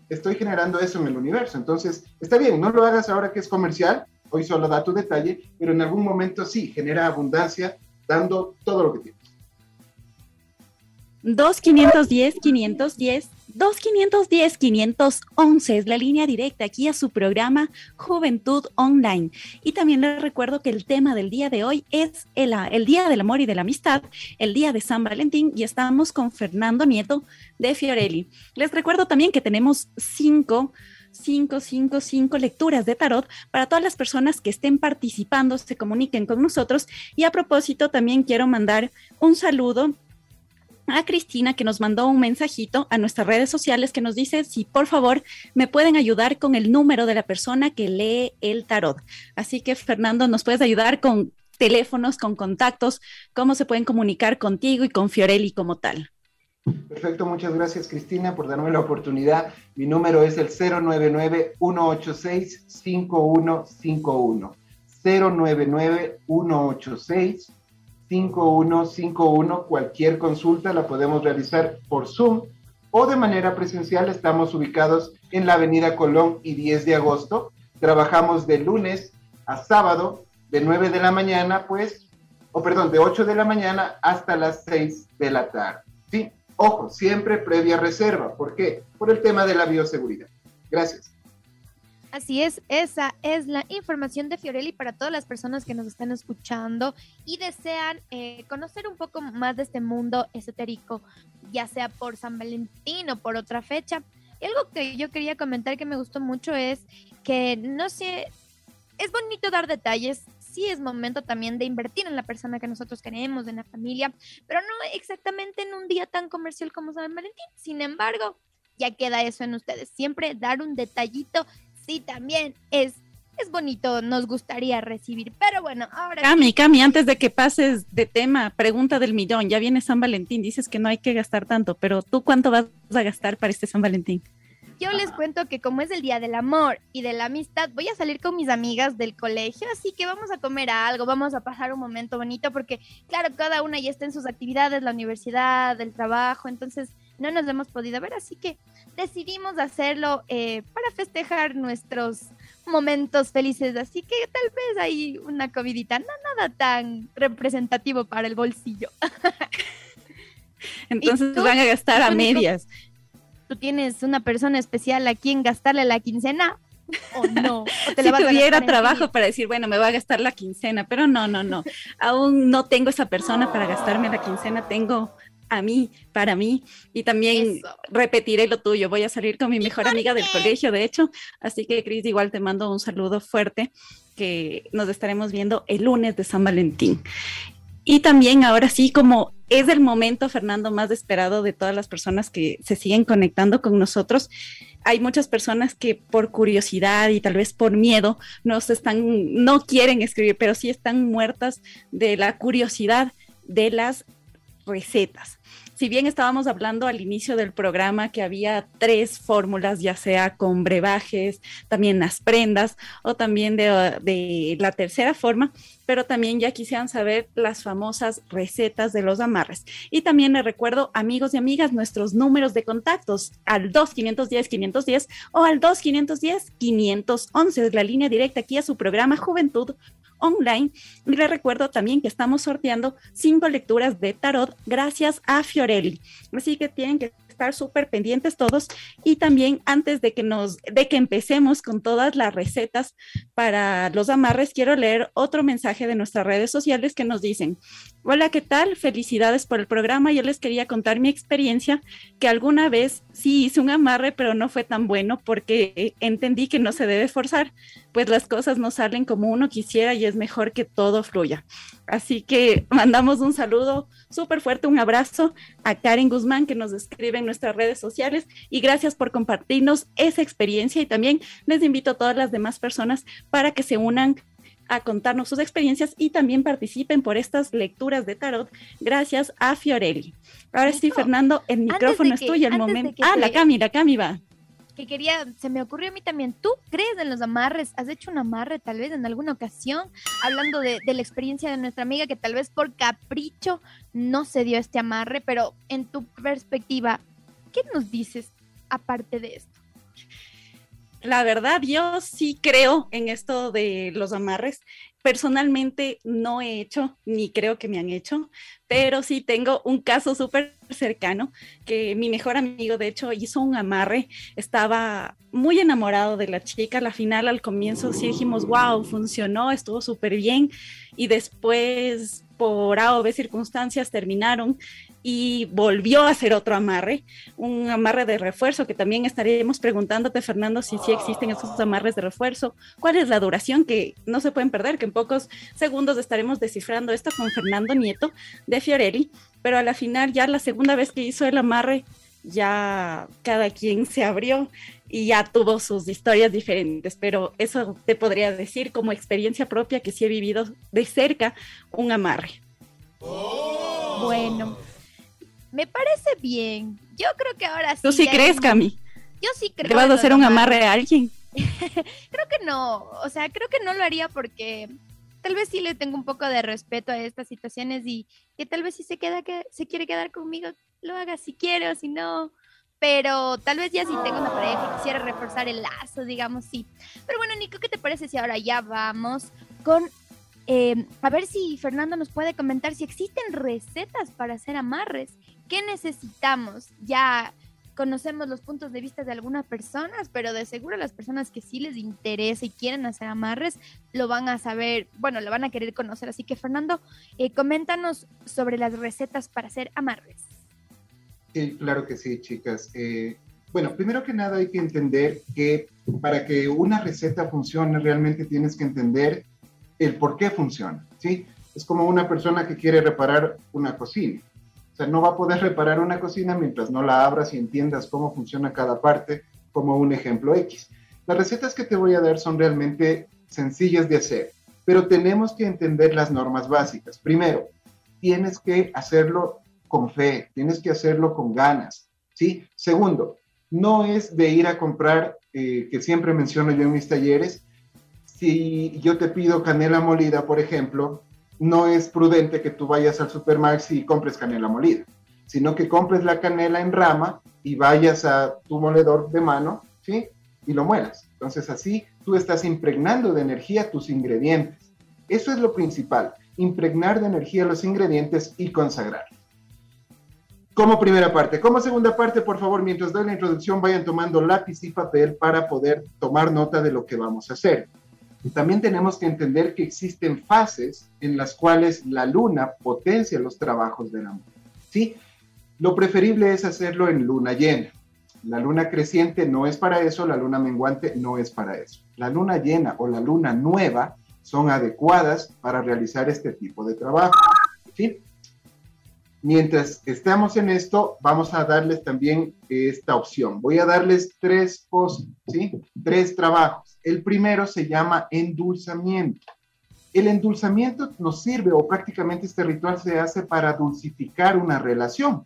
estoy generando eso en el universo. Entonces, está bien, no lo hagas ahora que es comercial, hoy solo da tu detalle, pero en algún momento sí, genera abundancia dando todo lo que tienes. 2 510 510 2510-511 es la línea directa aquí a su programa Juventud Online. Y también les recuerdo que el tema del día de hoy es el, el Día del Amor y de la Amistad, el Día de San Valentín, y estamos con Fernando Nieto de Fiorelli. Les recuerdo también que tenemos cinco cinco, cinco, cinco lecturas de tarot para todas las personas que estén participando, se comuniquen con nosotros. Y a propósito, también quiero mandar un saludo a Cristina que nos mandó un mensajito a nuestras redes sociales que nos dice si por favor me pueden ayudar con el número de la persona que lee el tarot. Así que Fernando, nos puedes ayudar con teléfonos, con contactos, cómo se pueden comunicar contigo y con Fiorelli como tal. Perfecto, muchas gracias Cristina por darme la oportunidad. Mi número es el 099-186-5151. 099-186-5151. Cualquier consulta la podemos realizar por Zoom o de manera presencial. Estamos ubicados en la Avenida Colón y 10 de agosto. Trabajamos de lunes a sábado de 9 de la mañana, pues, o perdón, de 8 de la mañana hasta las 6 de la tarde. ¿Sí? Ojo, siempre previa reserva. ¿Por qué? Por el tema de la bioseguridad. Gracias. Así es, esa es la información de Fiorelli para todas las personas que nos están escuchando y desean eh, conocer un poco más de este mundo esotérico, ya sea por San Valentín o por otra fecha. Y algo que yo quería comentar que me gustó mucho es que no sé, es bonito dar detalles, sí es momento también de invertir en la persona que nosotros queremos, en la familia, pero no exactamente en un día tan comercial como San Valentín. Sin embargo, ya queda eso en ustedes. Siempre dar un detallito, sí también es es bonito, nos gustaría recibir. Pero bueno, ahora. Cami, Cami, antes de que pases de tema, pregunta del millón. Ya viene San Valentín, dices que no hay que gastar tanto, pero ¿tú cuánto vas a gastar para este San Valentín? Yo les cuento que como es el día del amor y de la amistad, voy a salir con mis amigas del colegio, así que vamos a comer algo, vamos a pasar un momento bonito, porque claro, cada una ya está en sus actividades, la universidad, el trabajo, entonces no nos hemos podido ver, así que decidimos hacerlo eh, para festejar nuestros momentos felices, así que tal vez hay una comidita, no nada tan representativo para el bolsillo. [LAUGHS] Entonces van a gastar a medias tú tienes una persona especial a quien gastarle la quincena o no. [LAUGHS] te si tuviera trabajo para decir, bueno, me voy a gastar la quincena, pero no, no, no. Aún no tengo esa persona para gastarme la quincena, tengo a mí, para mí, y también repetiré lo tuyo. Voy a salir con mi mejor amiga del colegio, de hecho. Así que, Cris, igual te mando un saludo fuerte que nos estaremos viendo el lunes de San Valentín. Y también ahora sí, como es el momento, Fernando, más esperado de todas las personas que se siguen conectando con nosotros. Hay muchas personas que por curiosidad y tal vez por miedo nos están, no quieren escribir, pero sí están muertas de la curiosidad de las recetas si bien estábamos hablando al inicio del programa que había tres fórmulas, ya sea con brebajes, también las prendas o también de, la tercera forma, pero también ya quisieran saber las famosas recetas de los amarres. Y también les recuerdo, amigos y amigas, nuestros números de contactos al 2510-510 o al 2510-511, es la línea directa aquí a su programa Juventud online. Y les recuerdo también que estamos sorteando cinco lecturas de tarot gracias a Fiorelli. Así que tienen que estar súper pendientes todos y también antes de que nos de que empecemos con todas las recetas para los amarres quiero leer otro mensaje de nuestras redes sociales que nos dicen hola qué tal felicidades por el programa. Yo les quería contar mi experiencia que alguna vez sí hice un amarre pero no fue tan bueno porque entendí que no se debe forzar pues las cosas no salen como uno quisiera y es mejor que todo fluya. Así que mandamos un saludo súper fuerte un abrazo a Karen Guzmán que nos escribe en nuestras redes sociales y gracias por compartirnos esa experiencia. Y también les invito a todas las demás personas para que se unan a contarnos sus experiencias y también participen por estas lecturas de tarot gracias a Fiorelli. Ahora sí, Fernando, el micrófono es tuyo, el momento. Ah, la Cami, la Cami va que quería, se me ocurrió a mí también, ¿tú crees en los amarres? ¿Has hecho un amarre tal vez en alguna ocasión? Hablando de, de, la experiencia de nuestra amiga que tal vez por capricho no se dio este amarre, pero en tu perspectiva, ¿qué nos dices aparte de esto? La verdad, yo sí creo en esto de los amarres. Personalmente no he hecho, ni creo que me han hecho, pero sí tengo un caso súper cercano que mi mejor amigo, de hecho, hizo un amarre. Estaba muy enamorado de la chica. La final, al comienzo, sí dijimos, wow, funcionó, estuvo súper bien. Y después, por A o B circunstancias, terminaron y volvió a hacer otro amarre, un amarre de refuerzo que también estaríamos preguntándote, Fernando, si sí existen esos amarres de refuerzo, cuál es la duración que no se pueden perder, que en pocos segundos estaremos descifrando esto con Fernando Nieto de Fiorelli, pero a la final ya la segunda vez que hizo el amarre, ya cada quien se abrió y ya tuvo sus historias diferentes, pero eso te podría decir como experiencia propia que sí he vivido de cerca un amarre. Bueno, me parece bien. Yo creo que ahora sí. ¿Tú sí crees, Cami? Yo sí creo. ¿Te vas a hacer un amarre a alguien? [LAUGHS] creo que no. O sea, creo que no lo haría porque tal vez sí le tengo un poco de respeto a estas situaciones y que tal vez si se queda que se quiere quedar conmigo, lo haga si quiere o si no. Pero tal vez ya si tengo una pareja y quisiera reforzar el lazo, digamos, sí. Pero bueno, Nico, ¿qué te parece si ahora ya vamos con eh, a ver si Fernando nos puede comentar si existen recetas para hacer amarres. ¿Qué necesitamos? Ya conocemos los puntos de vista de algunas personas, pero de seguro las personas que sí les interesa y quieren hacer amarres lo van a saber, bueno, lo van a querer conocer. Así que Fernando, eh, coméntanos sobre las recetas para hacer amarres. Sí, claro que sí, chicas. Eh, bueno, primero que nada hay que entender que para que una receta funcione realmente tienes que entender el por qué funciona, ¿sí? Es como una persona que quiere reparar una cocina. O sea, no va a poder [LAUGHS] reparar una cocina mientras no la abras y entiendas cómo funciona cada parte, como un ejemplo X. Las recetas que te voy a dar son realmente sencillas de hacer, pero tenemos que entender las normas básicas. Primero, tienes que hacerlo con fe, tienes que hacerlo con ganas, ¿sí? Segundo, no es de ir a comprar, eh, que siempre menciono yo en mis talleres, si yo te pido canela molida, por ejemplo, no es prudente que tú vayas al Supermax y compres canela molida, sino que compres la canela en rama y vayas a tu moledor de mano, ¿sí? Y lo muelas. Entonces así tú estás impregnando de energía tus ingredientes. Eso es lo principal, impregnar de energía los ingredientes y consagrar. Como primera parte. Como segunda parte, por favor, mientras doy la introducción, vayan tomando lápiz y papel para poder tomar nota de lo que vamos a hacer. También tenemos que entender que existen fases en las cuales la luna potencia los trabajos del amor. ¿sí? Lo preferible es hacerlo en luna llena. La luna creciente no es para eso, la luna menguante no es para eso. La luna llena o la luna nueva son adecuadas para realizar este tipo de trabajo. ¿sí? Mientras estamos en esto, vamos a darles también esta opción. Voy a darles tres posts, ¿sí? Tres trabajos. El primero se llama endulzamiento. El endulzamiento nos sirve, o prácticamente este ritual se hace para dulcificar una relación.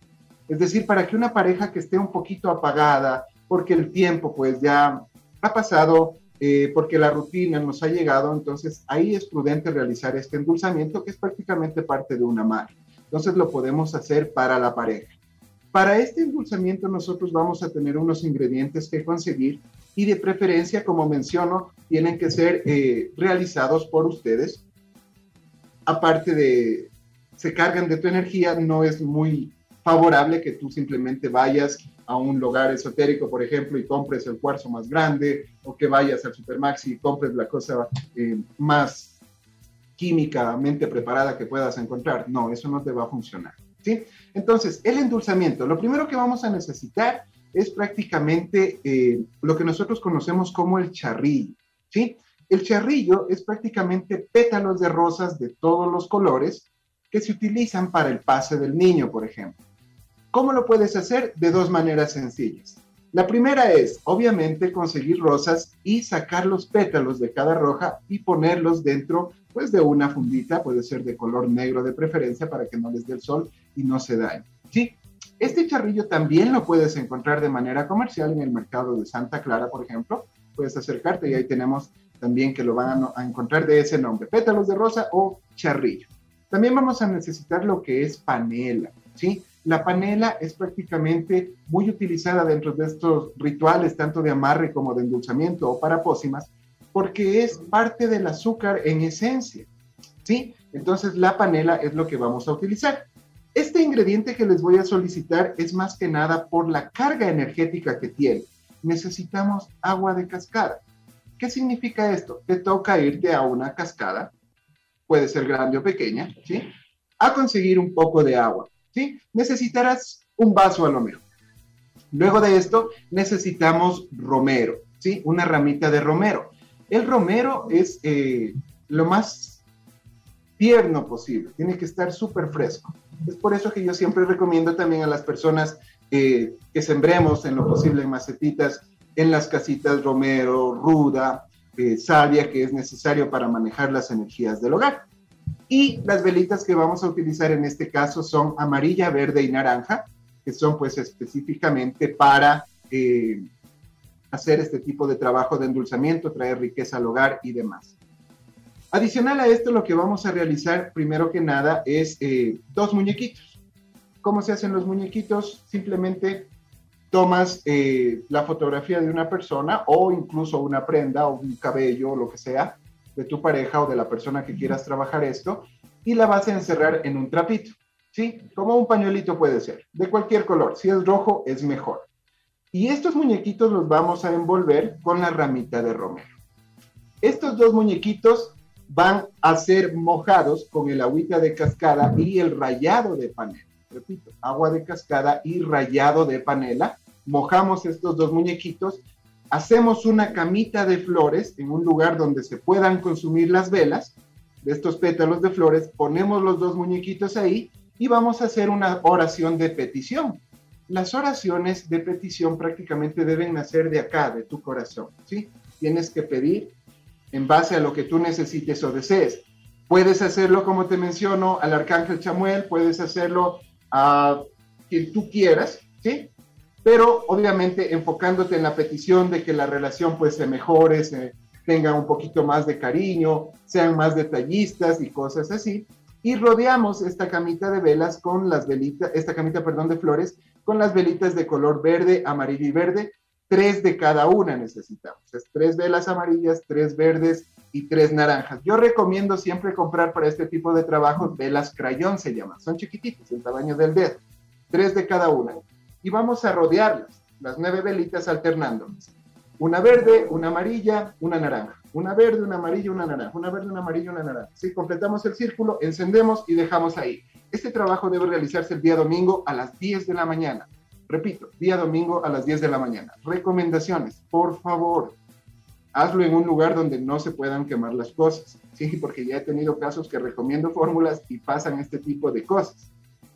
Es decir, para que una pareja que esté un poquito apagada, porque el tiempo pues ya ha pasado, eh, porque la rutina nos ha llegado, entonces ahí es prudente realizar este endulzamiento que es prácticamente parte de una madre. Entonces lo podemos hacer para la pareja. Para este endulzamiento nosotros vamos a tener unos ingredientes que conseguir y de preferencia, como menciono, tienen que ser eh, realizados por ustedes. Aparte de, se cargan de tu energía, no es muy favorable que tú simplemente vayas a un lugar esotérico, por ejemplo, y compres el cuarzo más grande, o que vayas al Supermaxi y compres la cosa eh, más químicamente preparada que puedas encontrar. No, eso no te va a funcionar. ¿sí? Entonces, el endulzamiento, lo primero que vamos a necesitar es prácticamente eh, lo que nosotros conocemos como el charrillo. ¿sí? El charrillo es prácticamente pétalos de rosas de todos los colores que se utilizan para el pase del niño, por ejemplo. ¿Cómo lo puedes hacer? De dos maneras sencillas. La primera es, obviamente, conseguir rosas y sacar los pétalos de cada roja y ponerlos dentro pues de una fundita, puede ser de color negro de preferencia para que no les dé el sol y no se dañe. Sí, este charrillo también lo puedes encontrar de manera comercial en el mercado de Santa Clara, por ejemplo. Puedes acercarte y ahí tenemos también que lo van a, encontrar de ese nombre, pétalos de rosa o charrillo. También vamos a necesitar lo que es panela, ¿sí? La panela es prácticamente muy utilizada dentro de estos rituales, tanto de amarre como de endulzamiento o para pócimas, porque es parte del azúcar en esencia. ¿Sí? Entonces la panela es lo que vamos a utilizar. Este ingrediente que les voy a solicitar es más que nada por la carga energética que tiene. Necesitamos agua de cascada. ¿Qué significa esto? Te toca irte a una cascada, puede ser grande o pequeña, ¿sí? A conseguir un poco de agua. ¿sí? Necesitarás un vaso a lo. Luego de esto necesitamos romero, ¿sí? Una ramita de romero. El romero es eh, lo más tierno posible, tiene que estar súper fresco. Es por eso que yo siempre recomiendo también a las personas que sembremos en lo posible en macetitas, en las casitas romero, ruda, eh, savia, que es necesario para manejar las energías del hogar. Y las velitas que vamos a utilizar en este caso son amarilla, verde y naranja, que son pues específicamente para eh, hacer este tipo de trabajo de endulzamiento, traer riqueza al hogar y demás. Adicional a esto, lo que vamos a realizar primero que nada es eh, dos muñequitos. ¿Cómo se hacen los muñequitos? Simplemente tomas eh, la fotografía de una persona o incluso una prenda o un cabello o lo que sea de tu pareja o de la persona que quieras trabajar esto y la vas a encerrar en un trapito. ¿sí? Como un pañuelito puede ser, de cualquier color. Si es rojo, es mejor. Y estos muñequitos los vamos a envolver con la ramita de romero. Estos dos muñequitos van a ser mojados con el agüita de cascada y el rayado de panela. Repito, agua de cascada y rayado de panela. Mojamos estos dos muñequitos, hacemos una camita de flores en un lugar donde se puedan consumir las velas de estos pétalos de flores, ponemos los dos muñequitos ahí y vamos a hacer una oración de petición. Las oraciones de petición prácticamente deben nacer de acá, de tu corazón, ¿sí? Tienes que pedir en base a lo que tú necesites o desees. Puedes hacerlo, como te menciono, al arcángel Chamuel, puedes hacerlo a quien tú quieras, ¿sí? Pero obviamente enfocándote en la petición de que la relación pues se mejore, se tenga un poquito más de cariño, sean más detallistas y cosas así y rodeamos esta camita de velas con las velitas, esta camita, perdón, de flores, con las velitas de color verde, amarillo y verde, tres de cada una necesitamos. Es tres velas amarillas, tres verdes y tres naranjas. Yo recomiendo siempre comprar para este tipo de trabajos velas crayón, se llaman. Son chiquititas, el tamaño del dedo. Tres de cada una. Y vamos a rodearlas, las nueve velitas alternándolas. Una verde, una amarilla, una naranja. Una verde, una amarilla, una naranja. Una verde, una amarilla, una naranja. Si completamos el círculo, encendemos y dejamos ahí. Este trabajo debe realizarse el día domingo a las 10 de la mañana. Repito, día domingo a las 10 de la mañana. Recomendaciones, por favor, hazlo en un lugar donde no se puedan quemar las cosas. Sí, porque ya he tenido casos que recomiendo fórmulas y pasan este tipo de cosas.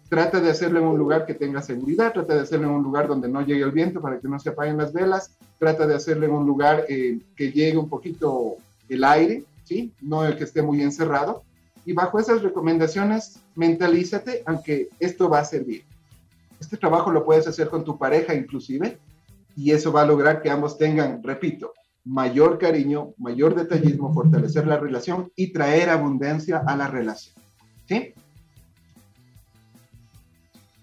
Trata de hacerlo en un lugar que tenga seguridad, trata de hacerlo en un lugar donde no llegue el viento para que no se apaguen las velas, trata de hacerlo en un lugar eh, que llegue un poquito el aire, ¿sí? No el que esté muy encerrado. Y bajo esas recomendaciones, mentalízate, aunque esto va a servir. Este trabajo lo puedes hacer con tu pareja inclusive, y eso va a lograr que ambos tengan, repito, mayor cariño, mayor detallismo, fortalecer la relación y traer abundancia a la relación. ¿Sí?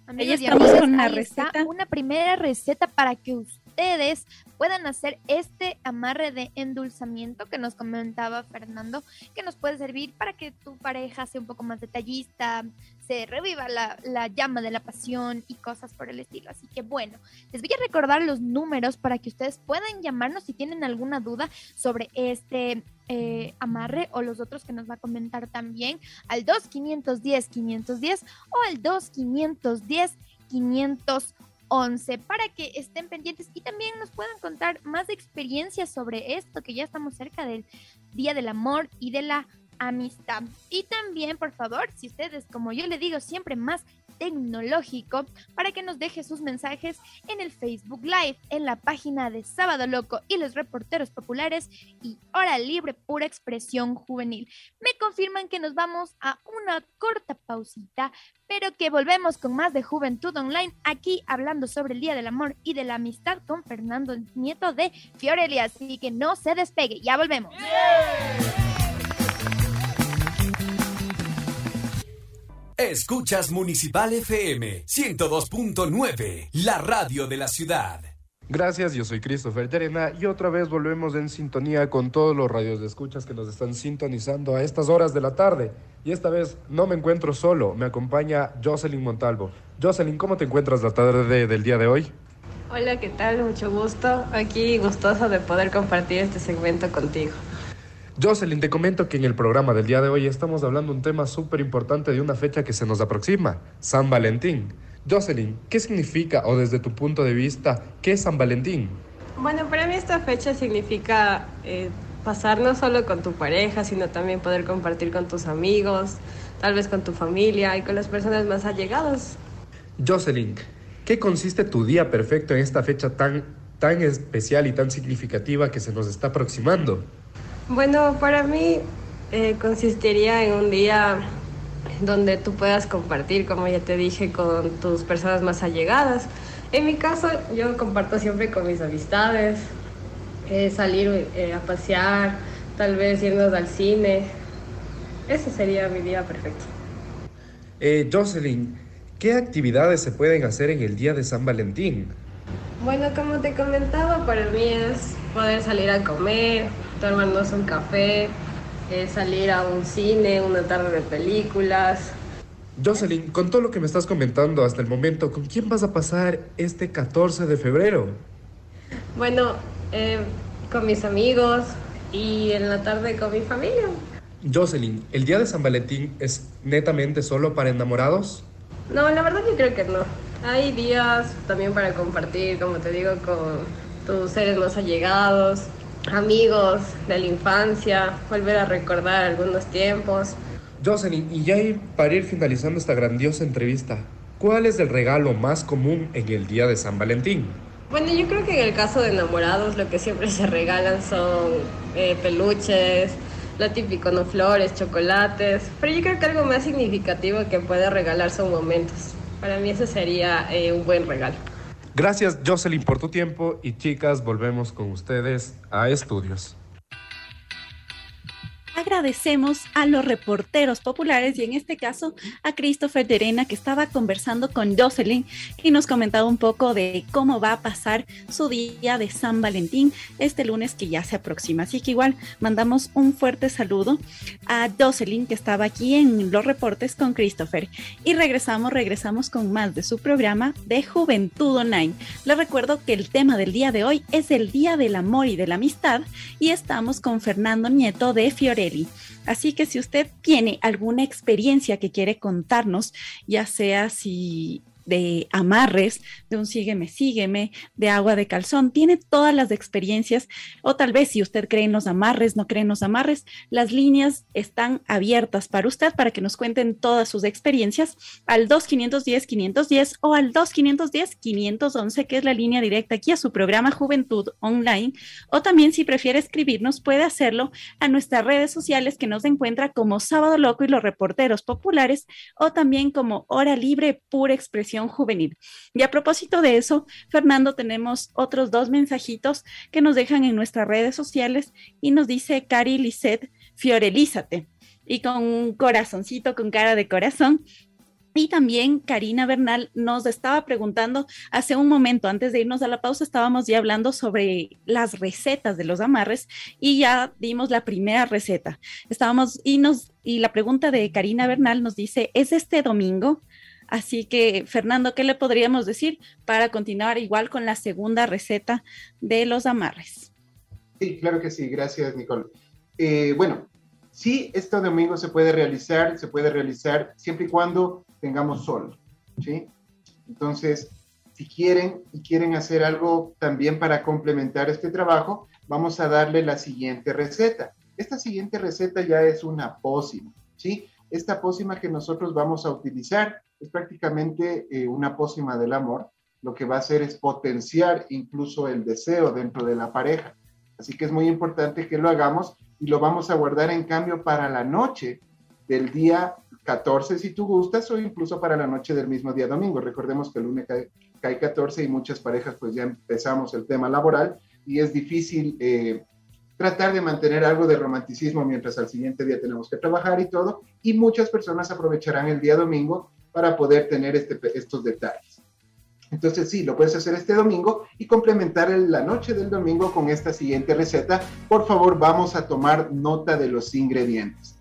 Amigos, estamos con una receta. Una primera receta para que ustedes puedan hacer este amarre de endulzamiento que nos comentaba Fernando, que nos puede servir para que tu pareja sea un poco más detallista, se reviva la, la, llama de la pasión y cosas por el estilo. Así que bueno, les voy a recordar los números para que ustedes puedan llamarnos si tienen alguna duda sobre este eh, amarre o los otros que nos va a comentar también al 2510 510 o al 2510 511 para que estén pendientes y también nos puedan contar más experiencias sobre esto que ya estamos cerca del Día del Amor y de la amistad. Y también, por favor, si ustedes, como yo le digo siempre, más tecnológico, para que nos deje sus mensajes en el Facebook Live, en la página de Sábado Loco y los reporteros populares y Hora Libre Pura Expresión Juvenil. Me confirman que nos vamos a una corta pausita, pero que volvemos con más de Juventud Online, aquí hablando sobre el Día del Amor y de la Amistad con Fernando Nieto de Fiorelia. Así que no se despegue, ya volvemos. Escuchas Municipal FM 102.9, la radio de la ciudad. Gracias, yo soy Christopher Terena y otra vez volvemos en sintonía con todos los radios de escuchas que nos están sintonizando a estas horas de la tarde. Y esta vez no me encuentro solo, me acompaña Jocelyn Montalvo. Jocelyn, ¿cómo te encuentras la tarde del día de hoy? Hola, ¿qué tal? Mucho gusto. Aquí gustoso de poder compartir este segmento contigo. Jocelyn, te comento que en el programa del día de hoy estamos hablando un tema súper importante de una fecha que se nos aproxima, San Valentín. Jocelyn, ¿qué significa o desde tu punto de vista, qué es San Valentín? Bueno, para mí esta fecha significa eh, pasar no solo con tu pareja, sino también poder compartir con tus amigos, tal vez con tu familia y con las personas más allegadas. Jocelyn, ¿qué consiste tu día perfecto en esta fecha tan, tan especial y tan significativa que se nos está aproximando? Bueno, para mí eh, consistiría en un día donde tú puedas compartir, como ya te dije, con tus personas más allegadas. En mi caso, yo comparto siempre con mis amistades, eh, salir eh, a pasear, tal vez irnos al cine. Ese sería mi día perfecto. Eh, Jocelyn, ¿qué actividades se pueden hacer en el día de San Valentín? Bueno, como te comentaba, para mí es poder salir a comer, tomarnos un café, eh, salir a un cine, una tarde de películas. Jocelyn, con todo lo que me estás comentando hasta el momento, ¿con quién vas a pasar este 14 de febrero? Bueno, eh, con mis amigos y en la tarde con mi familia. Jocelyn, ¿el día de San Valentín es netamente solo para enamorados? No, la verdad yo creo que no. Hay días también para compartir, como te digo, con tus seres más allegados, amigos de la infancia, volver a recordar algunos tiempos. Jocelyn, y ya para ir finalizando esta grandiosa entrevista, ¿cuál es el regalo más común en el día de San Valentín? Bueno, yo creo que en el caso de enamorados lo que siempre se regalan son eh, peluches, lo típico, no flores, chocolates, pero yo creo que algo más significativo que puede regalar son momentos. Para mí ese sería eh, un buen regalo. Gracias Jocelyn por tu tiempo y chicas, volvemos con ustedes a estudios. Agradecemos a los reporteros populares y en este caso a Christopher Terena que estaba conversando con Jocelyn y nos comentaba un poco de cómo va a pasar su día de San Valentín este lunes que ya se aproxima. Así que igual mandamos un fuerte saludo a Jocelyn que estaba aquí en los reportes con Christopher y regresamos, regresamos con más de su programa de Juventud Online. Les recuerdo que el tema del día de hoy es el Día del Amor y de la Amistad y estamos con Fernando Nieto de Fiore Así que si usted tiene alguna experiencia que quiere contarnos, ya sea si de amarres, de un sígueme, sígueme, de agua de calzón, tiene todas las experiencias, o tal vez si usted cree en los amarres, no cree en los amarres, las líneas están abiertas para usted para que nos cuenten todas sus experiencias al 2510-510 o al 2510-511, que es la línea directa aquí a su programa Juventud Online, o también si prefiere escribirnos, puede hacerlo a nuestras redes sociales que nos encuentra como Sábado Loco y los reporteros populares, o también como Hora Libre Pura Expresión juvenil. Y a propósito de eso, Fernando, tenemos otros dos mensajitos que nos dejan en nuestras redes sociales y nos dice Cari Lisset, fiorelízate. Y con un corazoncito, con cara de corazón, y también Karina Bernal nos estaba preguntando hace un momento, antes de irnos a la pausa, estábamos ya hablando sobre las recetas de los amarres y ya dimos la primera receta. Estábamos y nos y la pregunta de Karina Bernal nos dice, ¿es este domingo? Así que, Fernando, ¿qué le podríamos decir para continuar igual con la segunda receta de los amarres? Sí, claro que sí, gracias, Nicole. Eh, bueno, sí, este domingo se puede realizar, se puede realizar siempre y cuando tengamos sol, ¿sí? Entonces, si quieren y quieren hacer algo también para complementar este trabajo, vamos a darle la siguiente receta. Esta siguiente receta ya es una pócima, ¿sí? Esta pócima que nosotros vamos a utilizar es prácticamente eh, una pócima del amor. Lo que va a hacer es potenciar incluso el deseo dentro de la pareja. Así que es muy importante que lo hagamos y lo vamos a guardar en cambio para la noche del día 14 si tú gustas o incluso para la noche del mismo día domingo. Recordemos que el lunes cae, 14 y muchas parejas pues ya empezamos el tema laboral y es difícil eh, tratar de mantener algo de romanticismo mientras al siguiente día tenemos que trabajar y todo, y muchas personas aprovecharán el día domingo para poder tener este, estos detalles. Entonces sí, lo puedes hacer este domingo y complementar la noche del domingo con esta siguiente receta. Por favor, vamos a tomar nota de los ingredientes.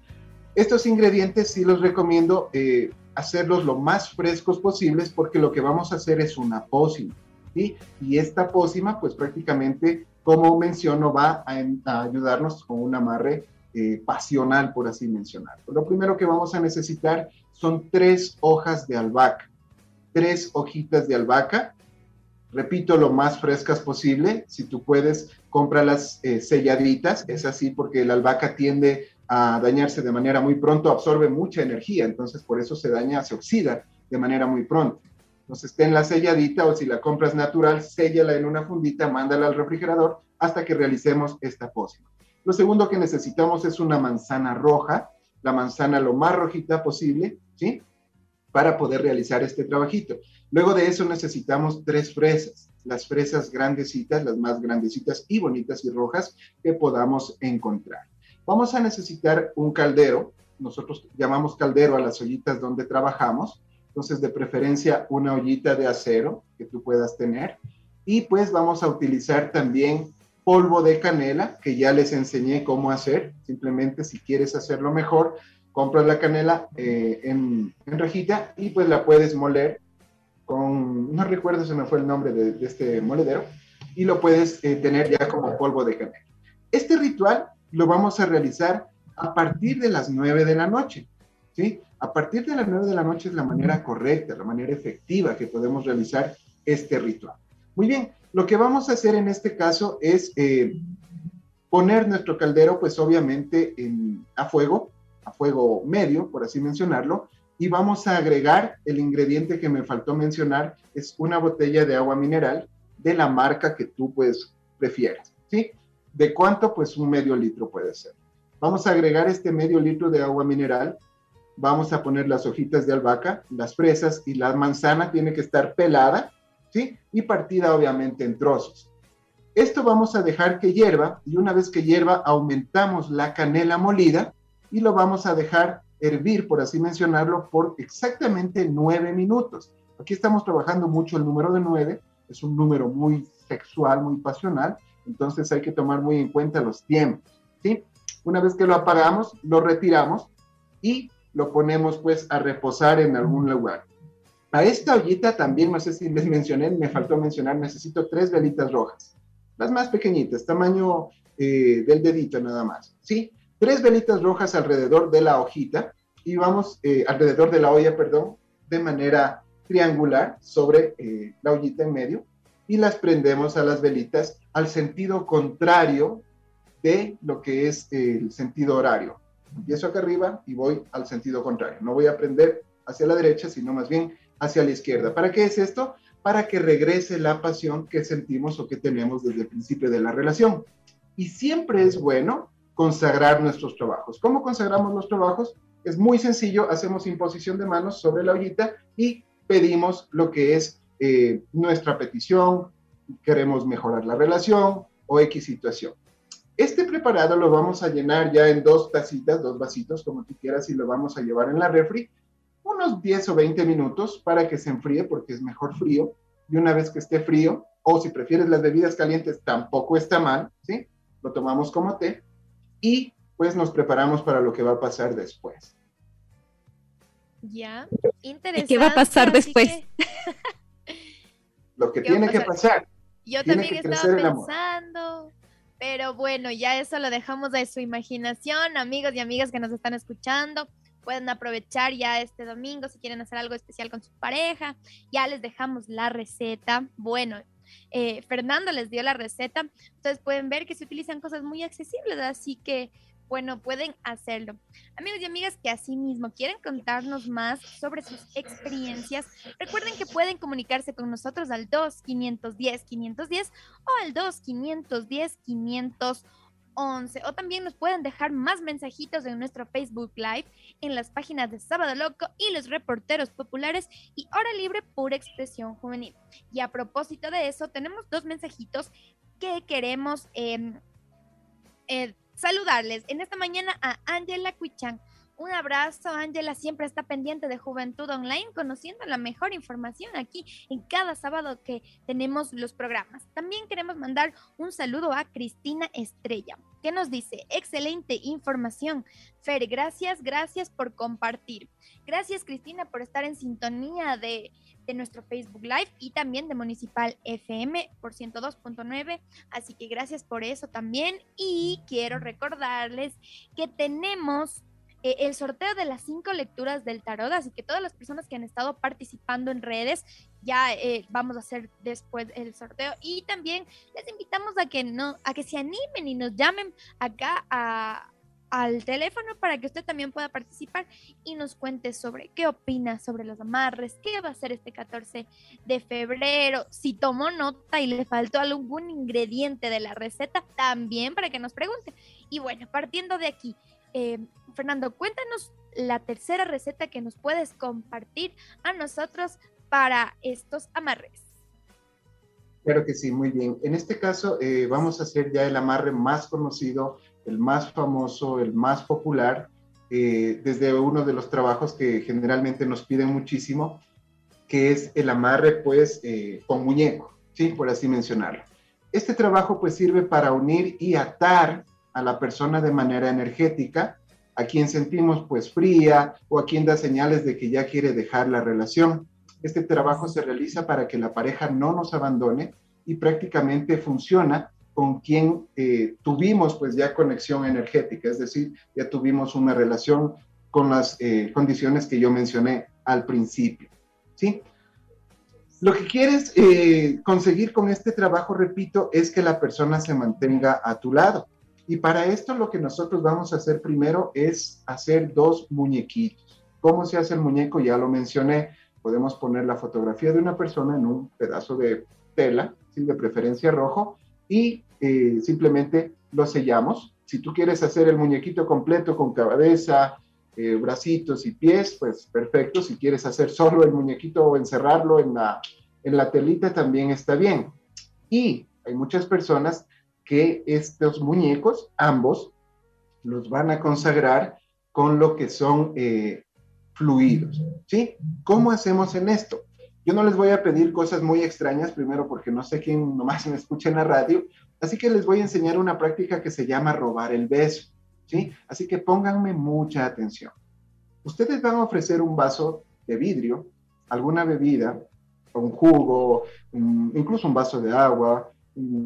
Estos ingredientes sí los recomiendo eh, hacerlos lo más frescos posibles porque lo que vamos a hacer es una pócima. ¿sí? Y esta pócima pues prácticamente como menciono, va a, ayudarnos con un amarre eh, pasional, por así mencionarlo. Lo primero que vamos a necesitar son tres hojas de albahaca, tres hojitas de albahaca. Repito, lo más frescas posible. Si tú puedes, cómpralas eh, selladitas. Es así porque la albahaca tiende a dañarse de manera muy pronto, absorbe mucha energía, entonces por eso se daña, se oxida de manera muy pronto. Entonces, la selladita o si la compras natural, séllala en una fundita, mándala al refrigerador hasta que realicemos esta pócima. Lo segundo que necesitamos es una manzana roja, la manzana lo más rojita posible, ¿sí? Para poder realizar este trabajito. Luego de eso necesitamos tres fresas, las fresas grandecitas, las más grandecitas y bonitas y rojas que podamos encontrar. Vamos a necesitar un caldero, nosotros llamamos caldero a las ollitas donde trabajamos, entonces de preferencia una ollita de acero que tú puedas tener. Y pues vamos a utilizar también polvo de canela, que ya les enseñé cómo hacer. Simplemente si quieres hacerlo mejor, compras la canela eh, en, en, rejita y pues la puedes moler con, no recuerdo se me fue el nombre de, este moledero, y lo puedes eh, tener ya como polvo de canela. Este ritual lo vamos a realizar a partir de las 9 de la noche, ¿sí? A partir de las 9 de la noche es la manera correcta, la manera efectiva que podemos realizar este ritual. Muy bien, lo que vamos a hacer en este caso es eh, poner nuestro caldero, pues obviamente a fuego, a fuego medio, por así mencionarlo, y vamos a agregar el ingrediente que me faltó mencionar, es una botella de agua mineral de la marca que tú pues prefieras, ¿sí? ¿De cuánto? Pues un medio litro puede ser. Vamos a agregar este medio litro de agua mineral, vamos a poner las hojitas de albahaca, las fresas y la manzana tiene que estar pelada, Y partida obviamente en trozos. Esto vamos a dejar que hierva y una vez que hierva aumentamos la canela molida y lo vamos a dejar hervir, por así mencionarlo, por exactamente nueve minutos. Aquí estamos trabajando mucho el número de nueve, es un número muy sexual, muy pasional, entonces hay que tomar muy en cuenta los tiempos, ¿sí? Una vez que lo apagamos, lo retiramos y lo ponemos pues a reposar en algún lugar. A esta ollita también, no sé si les mencioné, me faltó mencionar, necesito tres velitas rojas, las más pequeñitas, tamaño eh, del dedito nada más, ¿sí? Tres velitas rojas alrededor de la hojita y vamos, eh, alrededor de la olla, perdón, de manera triangular sobre eh, la ollita en medio y las prendemos a las velitas al sentido contrario de lo que es el sentido horario. Empiezo acá arriba y voy al sentido contrario. No voy a prender hacia la derecha, sino más bien hacia la izquierda. ¿Para qué es esto? Para que regrese la pasión que sentimos o que tenemos desde el principio de la relación. Y siempre es bueno consagrar nuestros trabajos. ¿Cómo consagramos los trabajos? Es muy sencillo, hacemos imposición de manos sobre la ollita y pedimos lo que es eh, nuestra petición, queremos mejorar la relación o X situación. Este preparado lo vamos a llenar ya en dos tacitas, dos vasitos, como tú quieras, y lo vamos a llevar en la refri unos 10 o 20 minutos para que se enfríe, porque es mejor frío. Y una vez que esté frío, o si prefieres las bebidas calientes, tampoco está mal, ¿sí? Lo tomamos como té y pues nos preparamos para lo que va a pasar después. Ya, interesante. ¿Qué va a pasar después? lo que tiene que pasar. Yo también estaba pensando, pero bueno, ya eso lo dejamos a su imaginación, amigos y amigas que nos están escuchando pueden aprovechar ya este domingo si quieren hacer algo especial con su pareja. Ya les dejamos la receta. Bueno, eh, Fernando les dio la receta. Ustedes pueden ver que se utilizan cosas muy accesibles, así que, bueno, pueden hacerlo. Amigos y amigas que asimismo quieren contarnos más sobre sus experiencias, recuerden que pueden comunicarse con nosotros al 2-510-510 o al 2-510-511 o también nos pueden dejar más mensajitos en nuestro Facebook Live, en las páginas de Sábado Loco y los reporteros populares y Hora Libre Pura Expresión Juvenil. Y a propósito de eso, tenemos dos mensajitos que queremos em, eh, saludarles. En esta mañana a Angela Cuichan un abrazo, Ángela. Siempre está pendiente de Juventud Online, conociendo la mejor información aquí en cada sábado que tenemos los programas. También queremos mandar un saludo a Cristina Estrella, que nos dice, excelente información. Fer, gracias, gracias por compartir. Gracias, Cristina, por estar en sintonía de, de nuestro Facebook Live y también de Municipal FM por 102.9. Así que gracias por eso también. Y quiero recordarles que tenemos eh, el sorteo de las cinco lecturas del tarot, así que todas las personas que han estado participando en redes, ya eh, vamos a hacer después el sorteo y también les invitamos a que no, a que se animen y nos llamen acá al teléfono para que usted también pueda participar y nos cuente sobre qué opina sobre los amarres, qué va a hacer este 14 de febrero, si tomó nota y le faltó algún ingrediente de la receta, también para que nos pregunte. Y bueno, partiendo de aquí, eh, Fernando, cuéntanos la tercera receta que nos puedes compartir a nosotros para estos amarres. Claro que sí, muy bien. En este caso eh, vamos a hacer ya el amarre más conocido, el más famoso, el más popular, eh, desde uno de los trabajos que generalmente nos piden muchísimo, que es el amarre pues con muñeco, ¿sí? Por así mencionarlo. Este trabajo pues sirve para unir y atar a la persona de manera energética, a quien sentimos pues fría o a quien da señales de que ya quiere dejar la relación. Este trabajo se realiza para que la pareja no nos abandone y prácticamente funciona con quien eh, tuvimos pues ya conexión energética, es decir, ya tuvimos una relación con las eh, condiciones que yo mencioné al principio. ¿sí? Lo que quieres eh, conseguir con este trabajo, repito, es que la persona se mantenga a tu lado. Y para esto lo que nosotros vamos a hacer primero es hacer dos muñequitos. ¿Cómo se hace el muñeco? Ya lo mencioné. Podemos poner la fotografía de una persona en un pedazo de tela, ¿sí? de preferencia rojo, y eh, simplemente lo sellamos. Si tú quieres hacer el muñequito completo con cabeza, eh, bracitos y pies, pues perfecto. Si quieres hacer solo el muñequito o encerrarlo en la, en la telita, también está bien. Y hay muchas personas que estos muñecos, ambos, los van a consagrar con lo que son eh, fluidos. ¿Sí? ¿Cómo hacemos en esto? Yo no les voy a pedir cosas muy extrañas, primero porque no sé quién nomás me escucha en la radio, así que les voy a enseñar una práctica que se llama robar el beso. ¿Sí? Así que pónganme mucha atención. Ustedes van a ofrecer un vaso de vidrio, alguna bebida, un jugo, incluso un vaso de agua,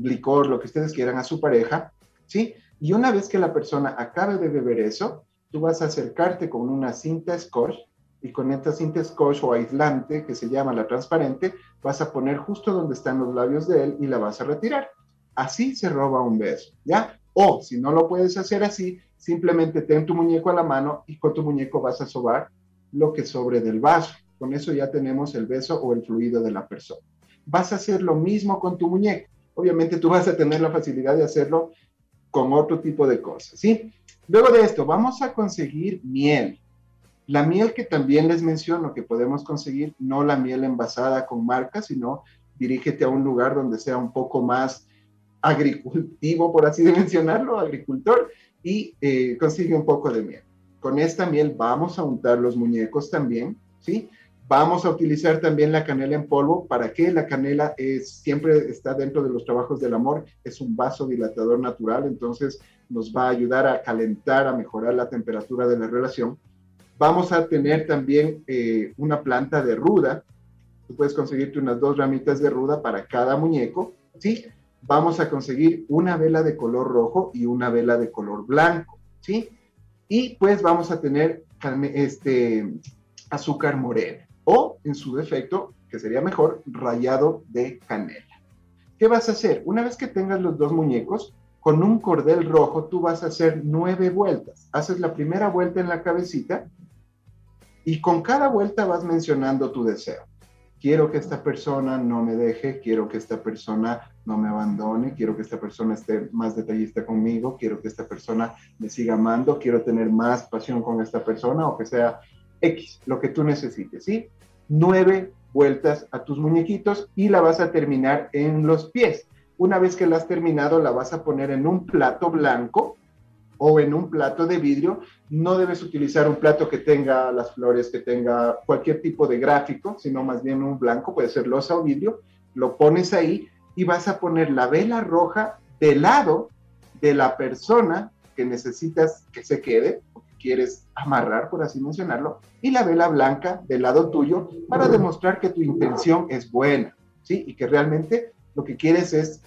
licor, lo que ustedes quieran a su pareja, ¿sí? Y una vez que la persona acabe de beber eso, tú vas a acercarte con una cinta scotch y con esta cinta scotch o aislante que se llama la transparente, vas a poner justo donde están los labios de él y la vas a retirar. Así se roba un beso, ¿ya? O si no lo puedes hacer así, simplemente ten tu muñeco a la mano y con tu muñeco vas a sobar lo que sobre del vaso. Con eso ya tenemos el beso o el fluido de la persona. Vas a hacer lo mismo con tu muñeco obviamente tú vas a tener la facilidad de hacerlo con otro tipo de cosas, ¿sí? Luego de esto, vamos a conseguir miel. La miel que también les menciono que podemos conseguir, no la miel envasada con marca, sino dirígete a un lugar donde sea un poco más agricultivo, por así de mencionarlo, agricultor, y eh, consigue un poco de miel. Con esta miel vamos a untar los muñecos también, ¿sí? Vamos a utilizar también la canela en polvo. ¿Para qué? La canela siempre está dentro de los trabajos del amor. Es un vasodilatador natural, entonces nos va a ayudar a calentar, a mejorar la temperatura de la relación. Vamos a tener también eh, una planta de ruda. Tú puedes conseguirte unas dos ramitas de ruda para cada muñeco, ¿sí? Vamos a conseguir una vela de color rojo y una vela de color blanco, ¿sí? Y pues vamos a tener este, azúcar morena o, en su defecto, que sería mejor, rayado de canela. ¿Qué vas a hacer? Una vez que tengas los dos muñecos, con un cordel rojo tú vas a hacer nueve vueltas. Haces la primera vuelta en la cabecita y con cada vuelta vas mencionando tu deseo. Quiero que esta persona no me deje, quiero que esta persona no me abandone, quiero que esta persona esté más detallista conmigo, quiero que esta persona me siga amando, quiero tener más pasión con esta persona o que sea X, lo que tú necesites, ¿sí? Nueve vueltas a tus muñequitos y la vas a terminar en los pies. Una vez que la has terminado, la vas a poner en un plato blanco o en un plato de vidrio. No debes utilizar un plato que tenga las flores, que tenga cualquier tipo de gráfico, sino más bien un blanco, puede ser losa o vidrio. Lo pones ahí y vas a poner la vela roja del lado de la persona que necesitas que se quede, quieres amarrar, por así mencionarlo, y la vela blanca del lado tuyo para demostrar que tu intención es buena, ¿sí? Y que realmente lo que quieres es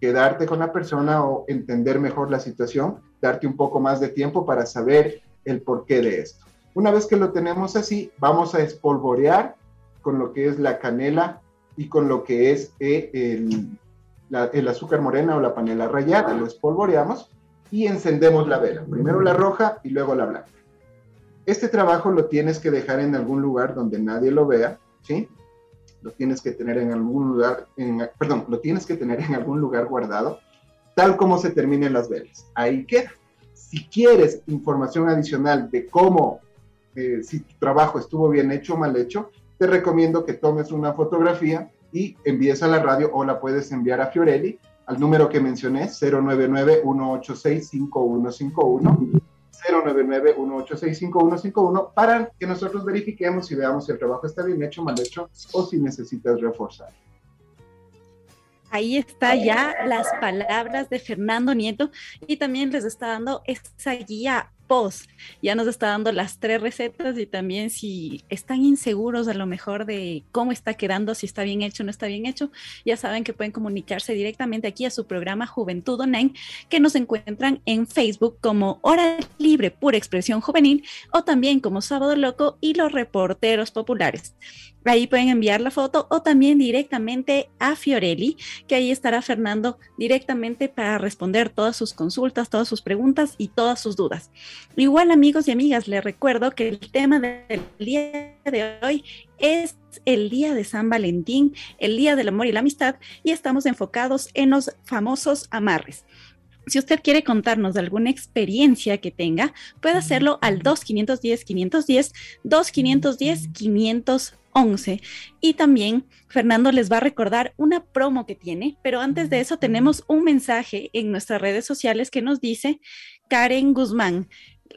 quedarte con la persona o entender mejor la situación, darte un poco más de tiempo para saber el porqué de esto. Una vez que lo tenemos así, vamos a espolvorear con lo que es la canela y con lo que es eh, el, azúcar morena o la panela rallada. Lo espolvoreamos y encendemos la vela. Primero la roja y luego la blanca. Este trabajo lo tienes que dejar en algún lugar donde nadie lo vea, ¿sí? Lo tienes que tener en algún lugar, perdón, lo tienes que tener en algún lugar guardado, tal como se terminen las velas. Ahí queda. Si quieres información adicional de cómo, eh, si tu trabajo estuvo bien hecho o mal hecho, te recomiendo que tomes una fotografía y envíes a la radio o la puedes enviar a Fiorelli al número que mencioné, 099-186-5151, 099-186-5151, para que nosotros verifiquemos si veamos si el trabajo está bien hecho, mal hecho o si necesitas reforzar. Ahí está ya las palabras de Fernando Nieto y también les está dando esa guía post. Ya nos está dando las tres recetas y también si están inseguros a lo mejor de cómo está quedando, si está bien hecho o no está bien hecho, ya saben que pueden comunicarse directamente aquí a su programa Juventud Online, que nos encuentran en Facebook como Hora Libre Pura Expresión Juvenil o también como Sábado Loco y los reporteros populares. Ahí pueden enviar la foto o también directamente a Fiorelli, que ahí estará Fernando directamente para responder todas sus consultas, todas sus preguntas y todas sus dudas. Igual amigos y amigas, les recuerdo que el tema del día de hoy es el día de San Valentín, el día del amor y la amistad, y estamos enfocados en los famosos amarres. Si usted quiere contarnos de alguna experiencia que tenga, puede hacerlo al 2510-510, 2510-511. Y también Fernando les va a recordar una promo que tiene, pero antes de eso tenemos un mensaje en nuestras redes sociales que nos dice Karen Guzmán.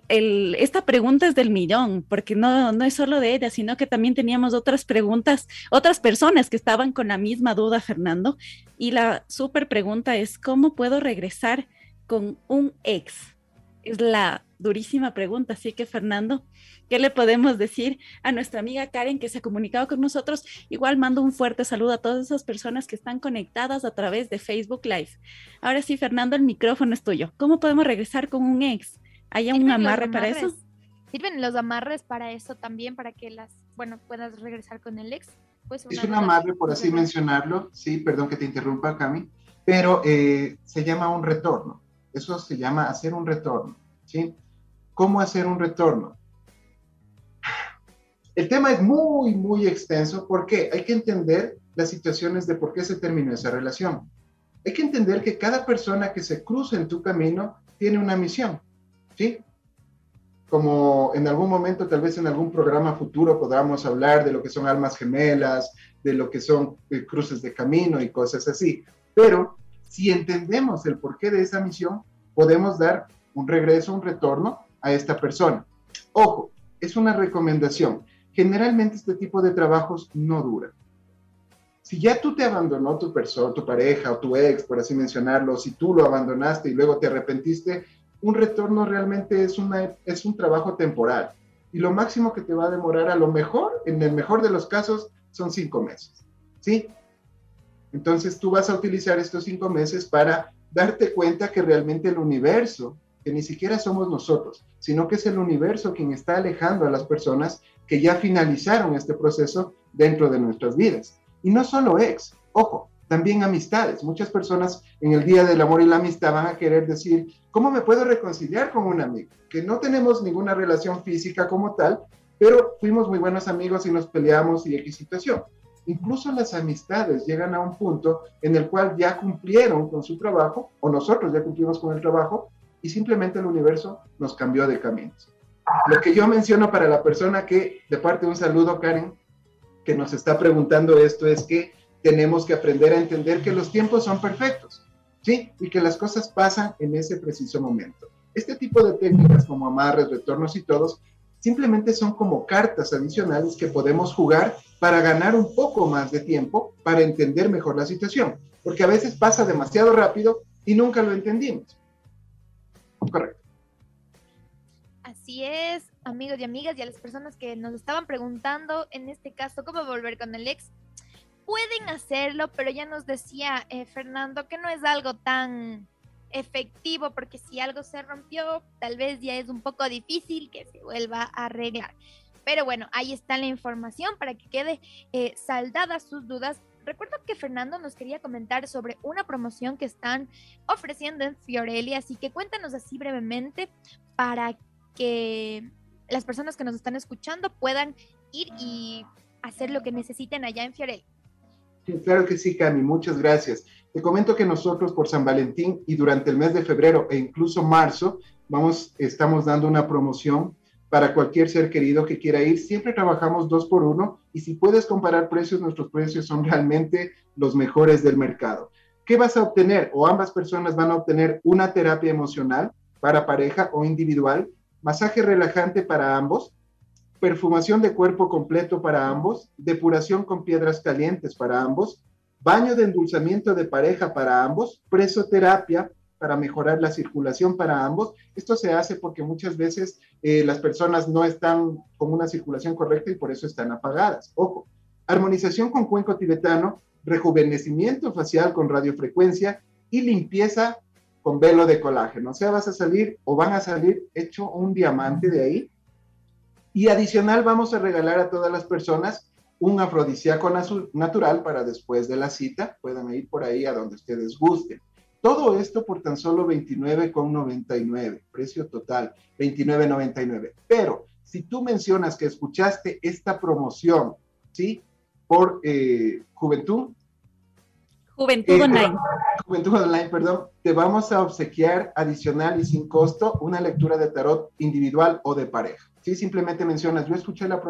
esta pregunta es del millón, porque no, no es solo de ella, sino que también teníamos otras preguntas, otras personas que estaban con la misma duda, Fernando. Y la súper pregunta es, ¿cómo puedo regresar con un ex? Es la durísima pregunta. Así que, Fernando, ¿qué le podemos decir a nuestra amiga Karen que se ha comunicado con nosotros? Igual mando un fuerte saludo a todas esas personas que están conectadas a través de Facebook Live. Ahora sí, Fernando, el micrófono es tuyo. ¿Cómo podemos regresar con un ex? ¿Hay un amarre para eso? ¿Sirven los amarres para eso también, para que las, bueno, puedas regresar con el ex? Pues es un amarre, por así mencionarlo, sí, perdón que te interrumpa, Cami, pero eh, se llama un retorno. Eso se llama hacer un retorno, ¿sí? ¿Cómo hacer un retorno? El tema es muy, muy extenso porque hay que entender las situaciones de por qué se terminó esa relación. Hay que entender que cada persona que se cruza en tu camino tiene una misión, ¿sí? Como en algún momento, tal vez en algún programa futuro podamos hablar de lo que son almas gemelas, de lo que son eh, cruces de camino y cosas así. Pero si entendemos el porqué de esa misión, podemos dar un regreso, un retorno a esta persona. Ojo, es una recomendación. Generalmente este tipo de trabajos no duran. Si ya tú te abandonó tu persona, tu pareja o tu ex, por así mencionarlo, si tú lo abandonaste y luego te arrepentiste, un retorno realmente es, una, es un trabajo temporal. Y lo máximo que te va a demorar a lo mejor, en el mejor de los casos, son cinco meses. ¿Sí? Entonces tú vas a utilizar estos cinco meses para darte cuenta que realmente el universo ni siquiera somos nosotros, sino que es el universo quien está alejando a las personas que ya finalizaron este proceso dentro de nuestras vidas. Y no solo ex, ojo, también amistades. Muchas personas en el Día del Amor y la Amistad van a querer decir, ¿cómo me puedo reconciliar con un amigo? Que no tenemos ninguna relación física como tal, pero fuimos muy buenos amigos y nos peleamos y X situación. Incluso las amistades llegan a un punto en el cual ya cumplieron con su trabajo, o nosotros ya cumplimos con el trabajo, y simplemente el universo nos cambió de caminos. Lo que yo menciono para la persona que, de parte de un saludo, Karen, que nos está preguntando esto, es que tenemos que aprender a entender que los tiempos son perfectos, ¿sí? Y que las cosas pasan en ese preciso momento. Este tipo de técnicas como amarres, retornos y todos, simplemente son como cartas adicionales que podemos jugar para ganar un poco más de tiempo, para entender mejor la situación, porque a veces pasa demasiado rápido y nunca lo entendimos. Correcto. Así es, amigos y amigas, y a las personas que nos estaban preguntando, en este caso, cómo volver con el ex, pueden hacerlo, pero ya nos decía eh, Fernando que no es algo tan efectivo, porque si algo se rompió, tal vez ya es un poco difícil que se vuelva a arreglar. Pero bueno, ahí está la información para que quede eh, saldadas sus dudas. Recuerdo que Fernando nos quería comentar sobre una promoción que están ofreciendo en Fiorelli, así que cuéntanos así brevemente para que las personas que nos están escuchando puedan ir y hacer lo que necesiten allá en Fiorelli. Claro que sí, Cami, muchas gracias. Te comento que nosotros por San Valentín y durante el mes de febrero e incluso marzo vamos, estamos dando una promoción para cualquier ser querido que quiera ir. Siempre trabajamos dos por uno y si puedes comparar precios, nuestros precios son realmente los mejores del mercado. ¿Qué vas a obtener? O ambas personas van a obtener una terapia emocional para pareja o individual, masaje relajante para ambos, perfumación de cuerpo completo para ambos, depuración con piedras calientes para ambos, baño de endulzamiento de pareja para ambos, presoterapia para mejorar la circulación para ambos. Esto se hace porque muchas veces eh, las personas no están con una circulación correcta y por eso están apagadas. Ojo, armonización con cuenco tibetano, rejuvenecimiento facial con radiofrecuencia y limpieza con velo de colágeno. O sea, vas a salir o van a salir hecho un diamante de ahí y adicional vamos a regalar a todas las personas un afrodisíaco natural para después de la cita. Puedan ir por ahí a donde ustedes gusten. Todo esto por tan solo 29,99, precio total, 29,99. Pero si tú mencionas que escuchaste esta promoción, ¿sí? Por eh, Juventud. Juventud eh, Online. Juventud Online, perdón. Te vamos a obsequiar adicional y sin costo una lectura de tarot individual o de pareja. Sí, simplemente mencionas, yo escuché la,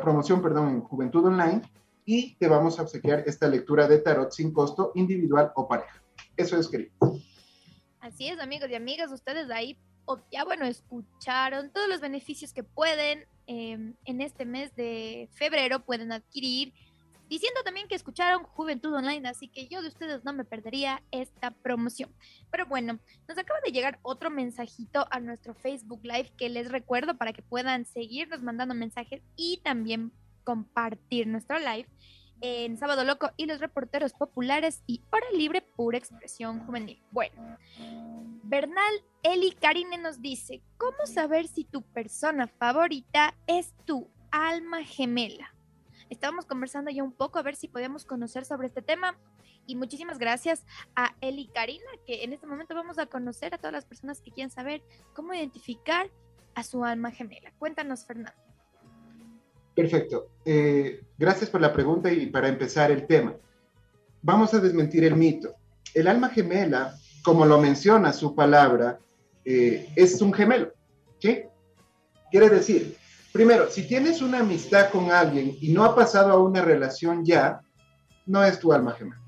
promoción, perdón, en Juventud Online y te vamos a obsequiar esta lectura de tarot sin costo, individual o pareja. Eso es, querido. Así es, amigos y amigas, ustedes ahí ya, bueno, escucharon todos los beneficios que pueden em, en este mes de febrero, pueden adquirir diciendo también que escucharon Juventud Online, así que yo de ustedes no me perdería esta promoción. Pero bueno, nos acaba de llegar otro mensajito a nuestro Facebook Live que les recuerdo para que puedan seguirnos mandando mensajes y también compartir nuestro live en Sábado Loco y los reporteros populares y Hora Libre Pura Expresión Juvenil. Bueno, Bernal Eli Karine nos dice, ¿cómo saber si tu persona favorita es tu alma gemela? Estábamos conversando ya un poco a ver si podíamos conocer sobre este tema. Y muchísimas gracias a Eli Karina, que en este momento vamos a conocer a todas las personas que quieren saber cómo identificar a su alma gemela. Cuéntanos, Fernando. Perfecto. Eh, gracias por la pregunta y para empezar el tema. Vamos a desmentir el mito. El alma gemela, como lo menciona su palabra, eh, es un gemelo. ¿Sí? Quiere decir, Primero, si tienes una amistad con alguien y no ha pasado a una relación ya, no es tu alma gemela.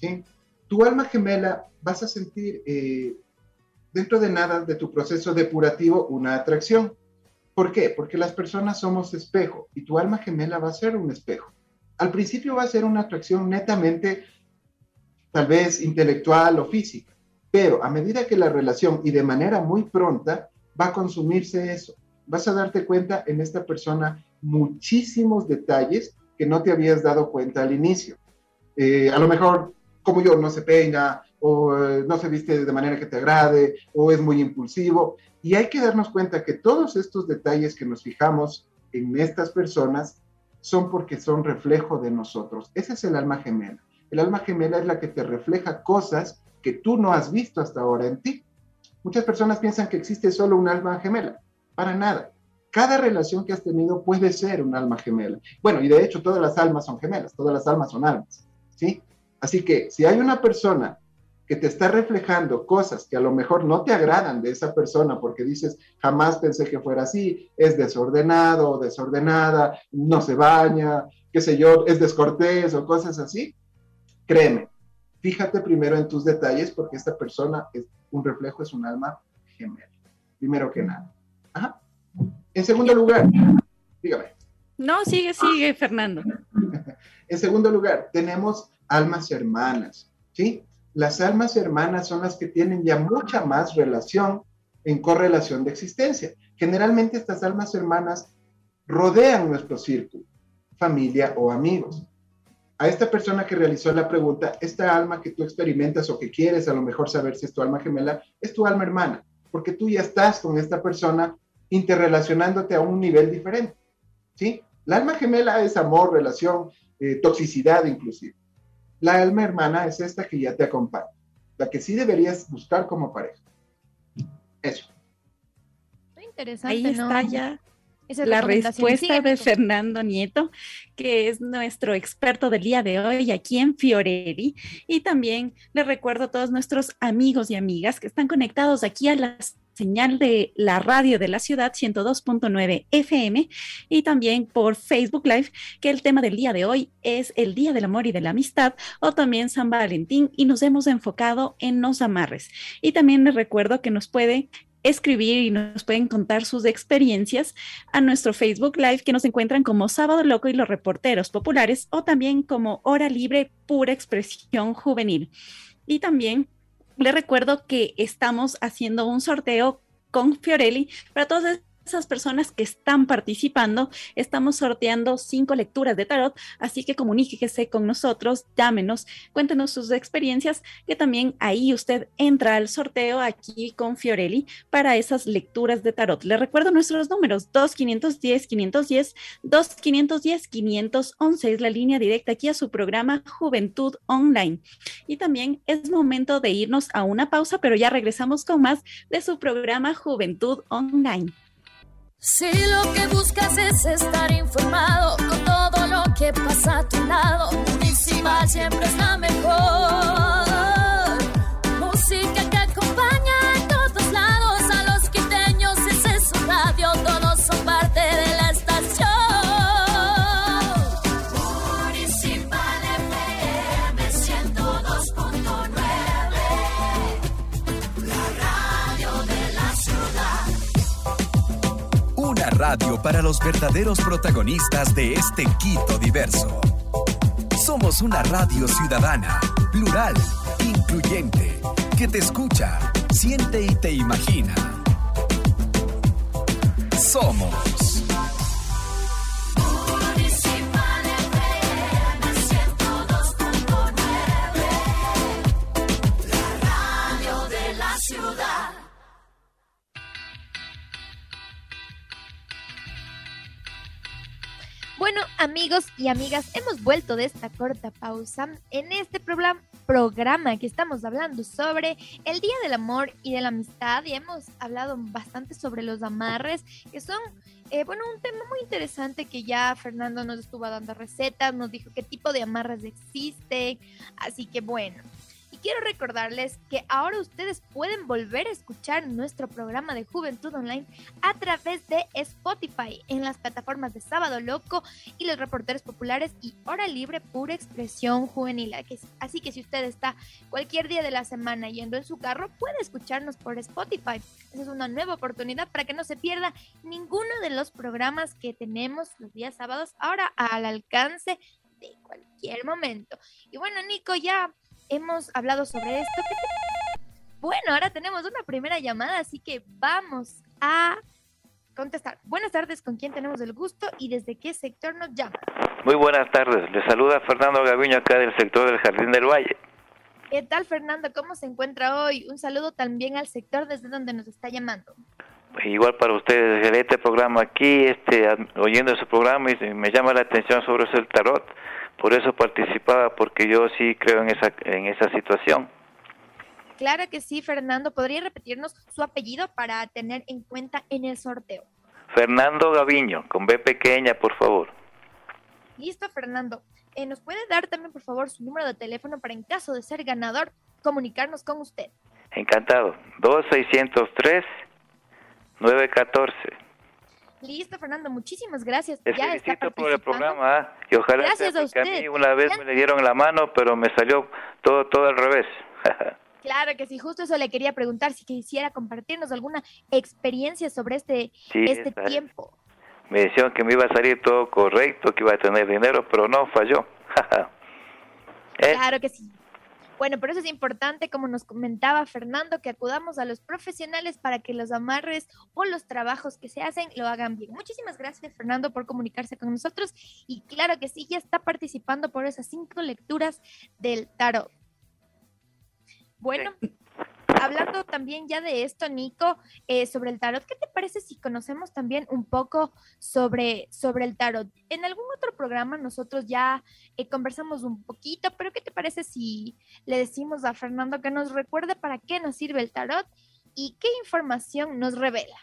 ¿sí? Tu alma gemela vas a sentir eh, dentro de nada de tu proceso depurativo una atracción. ¿Por qué? Porque las personas somos espejo y tu alma gemela va a ser un espejo. Al principio va a ser una atracción netamente, tal vez intelectual o física, pero a medida que la relación y de manera muy pronta va a consumirse eso vas a darte cuenta en esta persona muchísimos detalles que no te habías dado cuenta al inicio. Eh, a lo mejor, como yo, no se peina o eh, no se viste de manera que te agrade o es muy impulsivo. Y hay que darnos cuenta que todos estos detalles que nos fijamos en estas personas son porque son reflejo de nosotros. Ese es el alma gemela. El alma gemela es la que te refleja cosas que tú no has visto hasta ahora en ti. Muchas personas piensan que existe solo un alma gemela. Para nada. Cada relación que has tenido puede ser un alma gemela. Bueno, y de hecho todas las almas son gemelas, todas las almas son almas, ¿sí? Así que si hay una persona que te está reflejando cosas que a lo mejor no te agradan de esa persona porque dices, jamás pensé que fuera así, es desordenado o desordenada, no se baña, qué sé yo, es descortés o cosas así, créeme, fíjate primero en tus detalles porque esta persona es un reflejo, es un alma gemela, primero que nada. En segundo lugar, dígame. No, sigue, sigue, Fernando. [LAUGHS] en segundo lugar, tenemos almas hermanas, ¿sí? Las almas hermanas son las que tienen ya mucha más relación en correlación de existencia. Generalmente estas almas hermanas rodean nuestro círculo, familia o amigos. A esta persona que realizó la pregunta, esta alma que tú experimentas o que quieres a lo mejor saber si es tu alma gemela, es tu alma hermana, porque tú ya estás con esta persona interrelacionándote a un nivel diferente. ¿Sí? La alma gemela es amor, relación, eh, toxicidad inclusive. La alma hermana es esta que ya te acompaña, la que sí deberías buscar como pareja. Eso. Interesante, Ahí está ya la respuesta de Fernando Nieto, que es nuestro experto del día de hoy aquí en Fiorelli. Y también le recuerdo a todos nuestros amigos y amigas que están conectados aquí a las señal de la radio de la ciudad 102.9 FM y también por Facebook Live, que el tema del día de hoy es el Día del Amor y de la Amistad o también San Valentín y nos hemos enfocado en los amarres. Y también les recuerdo que nos puede escribir y nos pueden contar sus experiencias a nuestro Facebook Live que nos encuentran como Sábado Loco y los reporteros populares o también como Hora Libre Pura Expresión Juvenil. Y también les recuerdo que estamos haciendo un sorteo con Fiorelli para todos esas personas que están participando, estamos sorteando cinco lecturas de tarot, así que comuníquese con nosotros, llámenos, cuéntenos sus experiencias, que también ahí usted entra al sorteo aquí con Fiorelli para esas lecturas de tarot. Le recuerdo nuestros números, 2510 510 2510 511 es la línea directa aquí a su programa Juventud Online. Y también es momento de irnos a una pausa, pero ya regresamos con más de su programa Juventud Online. Si lo que buscas es estar informado con todo lo que pasa a tu lado, Municipal siempre es la mejor. Música radio para los verdaderos protagonistas de este Quito diverso. Somos una radio ciudadana, plural, incluyente, que te escucha, siente y te imagina. Somos Bueno, amigos y amigas, hemos vuelto de esta corta pausa en este programa que estamos hablando sobre el Día del Amor y de la Amistad y hemos hablado bastante sobre los amarres, que son, eh, bueno, un tema muy interesante que ya Fernando nos estuvo dando recetas, nos dijo qué tipo de amarres existe, así que bueno quiero recordarles que ahora ustedes pueden volver a escuchar nuestro programa de Juventud Online a través de Spotify en las plataformas de Sábado Loco y los reporteros populares y Hora Libre Pura Expresión Juvenil. Así que si usted está cualquier día de la semana yendo en su carro, puede escucharnos por Spotify. Esa es una nueva oportunidad para que no se pierda ninguno de los programas que tenemos los días sábados ahora al alcance de cualquier momento. Y bueno, Nico, ya hemos hablado sobre esto. Bueno, ahora tenemos una primera llamada, así que vamos a contestar. Buenas tardes, ¿con quién tenemos el gusto y desde qué sector nos llama? Muy buenas tardes, le saluda Fernando Gaviño acá del sector del Jardín del Valle. ¿Qué tal, Fernando? ¿Cómo se encuentra hoy? Un saludo también al sector desde donde nos está llamando. Igual para ustedes, este programa aquí, este, oyendo su programa y me llama la atención sobre el tarot por eso participaba, porque yo sí creo en esa, en esa situación. Claro que sí, Fernando. ¿Podría repetirnos su apellido para tener en cuenta en el sorteo? Fernando Gaviño, con B pequeña, por favor. Listo, Fernando. Eh, ¿Nos puede dar también, por favor, su número de teléfono para, en caso de ser ganador, comunicarnos con usted? Encantado. 2603 914. Listo, Fernando, muchísimas gracias. Te felicito por el programa ¿ah? y ojalá gracias a, usted. a mí una vez me le dieron la mano, pero me salió todo todo al revés. [LAUGHS] Claro que sí, justo eso le quería preguntar si quisiera compartirnos alguna experiencia sobre este, este tiempo. Me dijeron que me iba a salir todo correcto, que iba a tener dinero, pero no, falló. [LAUGHS] Claro que sí. Bueno, por eso es importante, como nos comentaba Fernando, que acudamos a los profesionales para que los amarres o los trabajos que se hacen lo hagan bien. Muchísimas gracias, Fernando, por comunicarse con nosotros. Y claro que sí, ya está participando por esas cinco lecturas del tarot. Bueno, hablando también ya de esto, Nico, eh, sobre el tarot, ¿qué te parece si conocemos también un poco sobre, sobre el tarot? En algún otro programa nosotros ya eh, conversamos un poquito, pero ¿qué te parece si le decimos a Fernando que nos recuerde para qué nos sirve el tarot y qué información nos revela?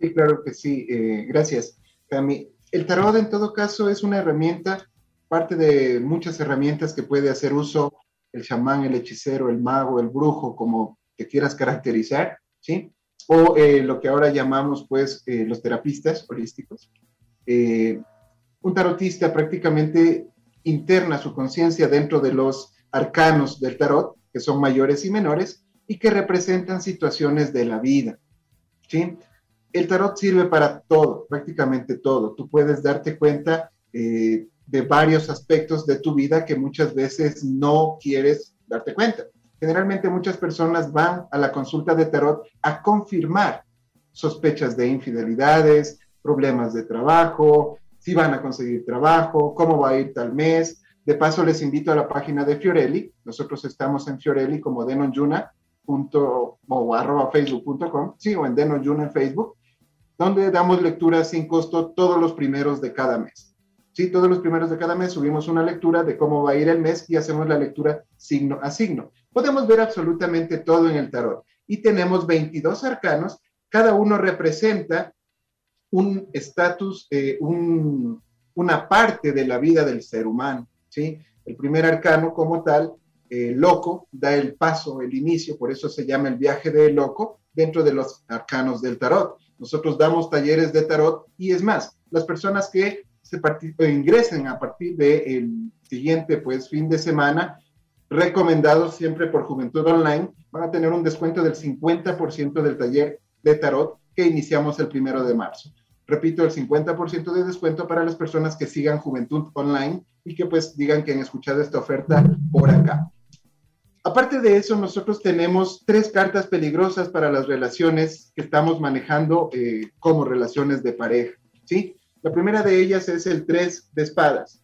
Sí, claro que sí. Eh, gracias, Cami. El tarot en todo caso es una herramienta, parte de muchas herramientas que puede hacer uso el chamán, el hechicero, el mago, el brujo, como te quieras caracterizar, ¿sí? O eh, lo que ahora llamamos, pues, eh, los terapistas holísticos. Eh, un tarotista prácticamente interna su conciencia dentro de los arcanos del tarot, que son mayores y menores, y que representan situaciones de la vida, ¿sí? El tarot sirve para todo, prácticamente todo. Tú puedes darte cuenta de varios aspectos de tu vida que muchas veces no quieres darte cuenta. Generalmente muchas personas van a la consulta de tarot a confirmar sospechas de infidelidades, problemas de trabajo, si van a conseguir trabajo, cómo va a ir tal mes. De paso, les invito a la página de Fiorelli. Nosotros estamos en Fiorelli como denonyuna. o arroba facebook.com, sí, o en denonyuna en Facebook, donde damos lecturas sin costo todos los primeros de cada mes. Sí, todos los primeros de cada mes subimos una lectura de cómo va a ir el mes y hacemos la lectura signo a signo. Podemos ver absolutamente todo en el tarot y tenemos 22 arcanos, cada uno representa un estatus, eh, una parte de la vida del ser humano. ¿sí? El primer arcano como tal, eh, loco, da el paso, el inicio, por eso se llama el viaje del loco dentro de los arcanos del tarot. Nosotros damos talleres de tarot y es más, las personas que se ingresen a partir del siguiente pues, fin de semana, recomendados siempre por Juventud Online, van a tener un descuento del 50% del taller de tarot que iniciamos el primero de marzo. Repito, el 50% de descuento para las personas que sigan Juventud Online y que pues digan que han escuchado esta oferta por acá. Aparte de eso, nosotros tenemos tres cartas peligrosas para las relaciones que estamos manejando eh, como relaciones de pareja, ¿sí? La primera de ellas es el 3 de espadas.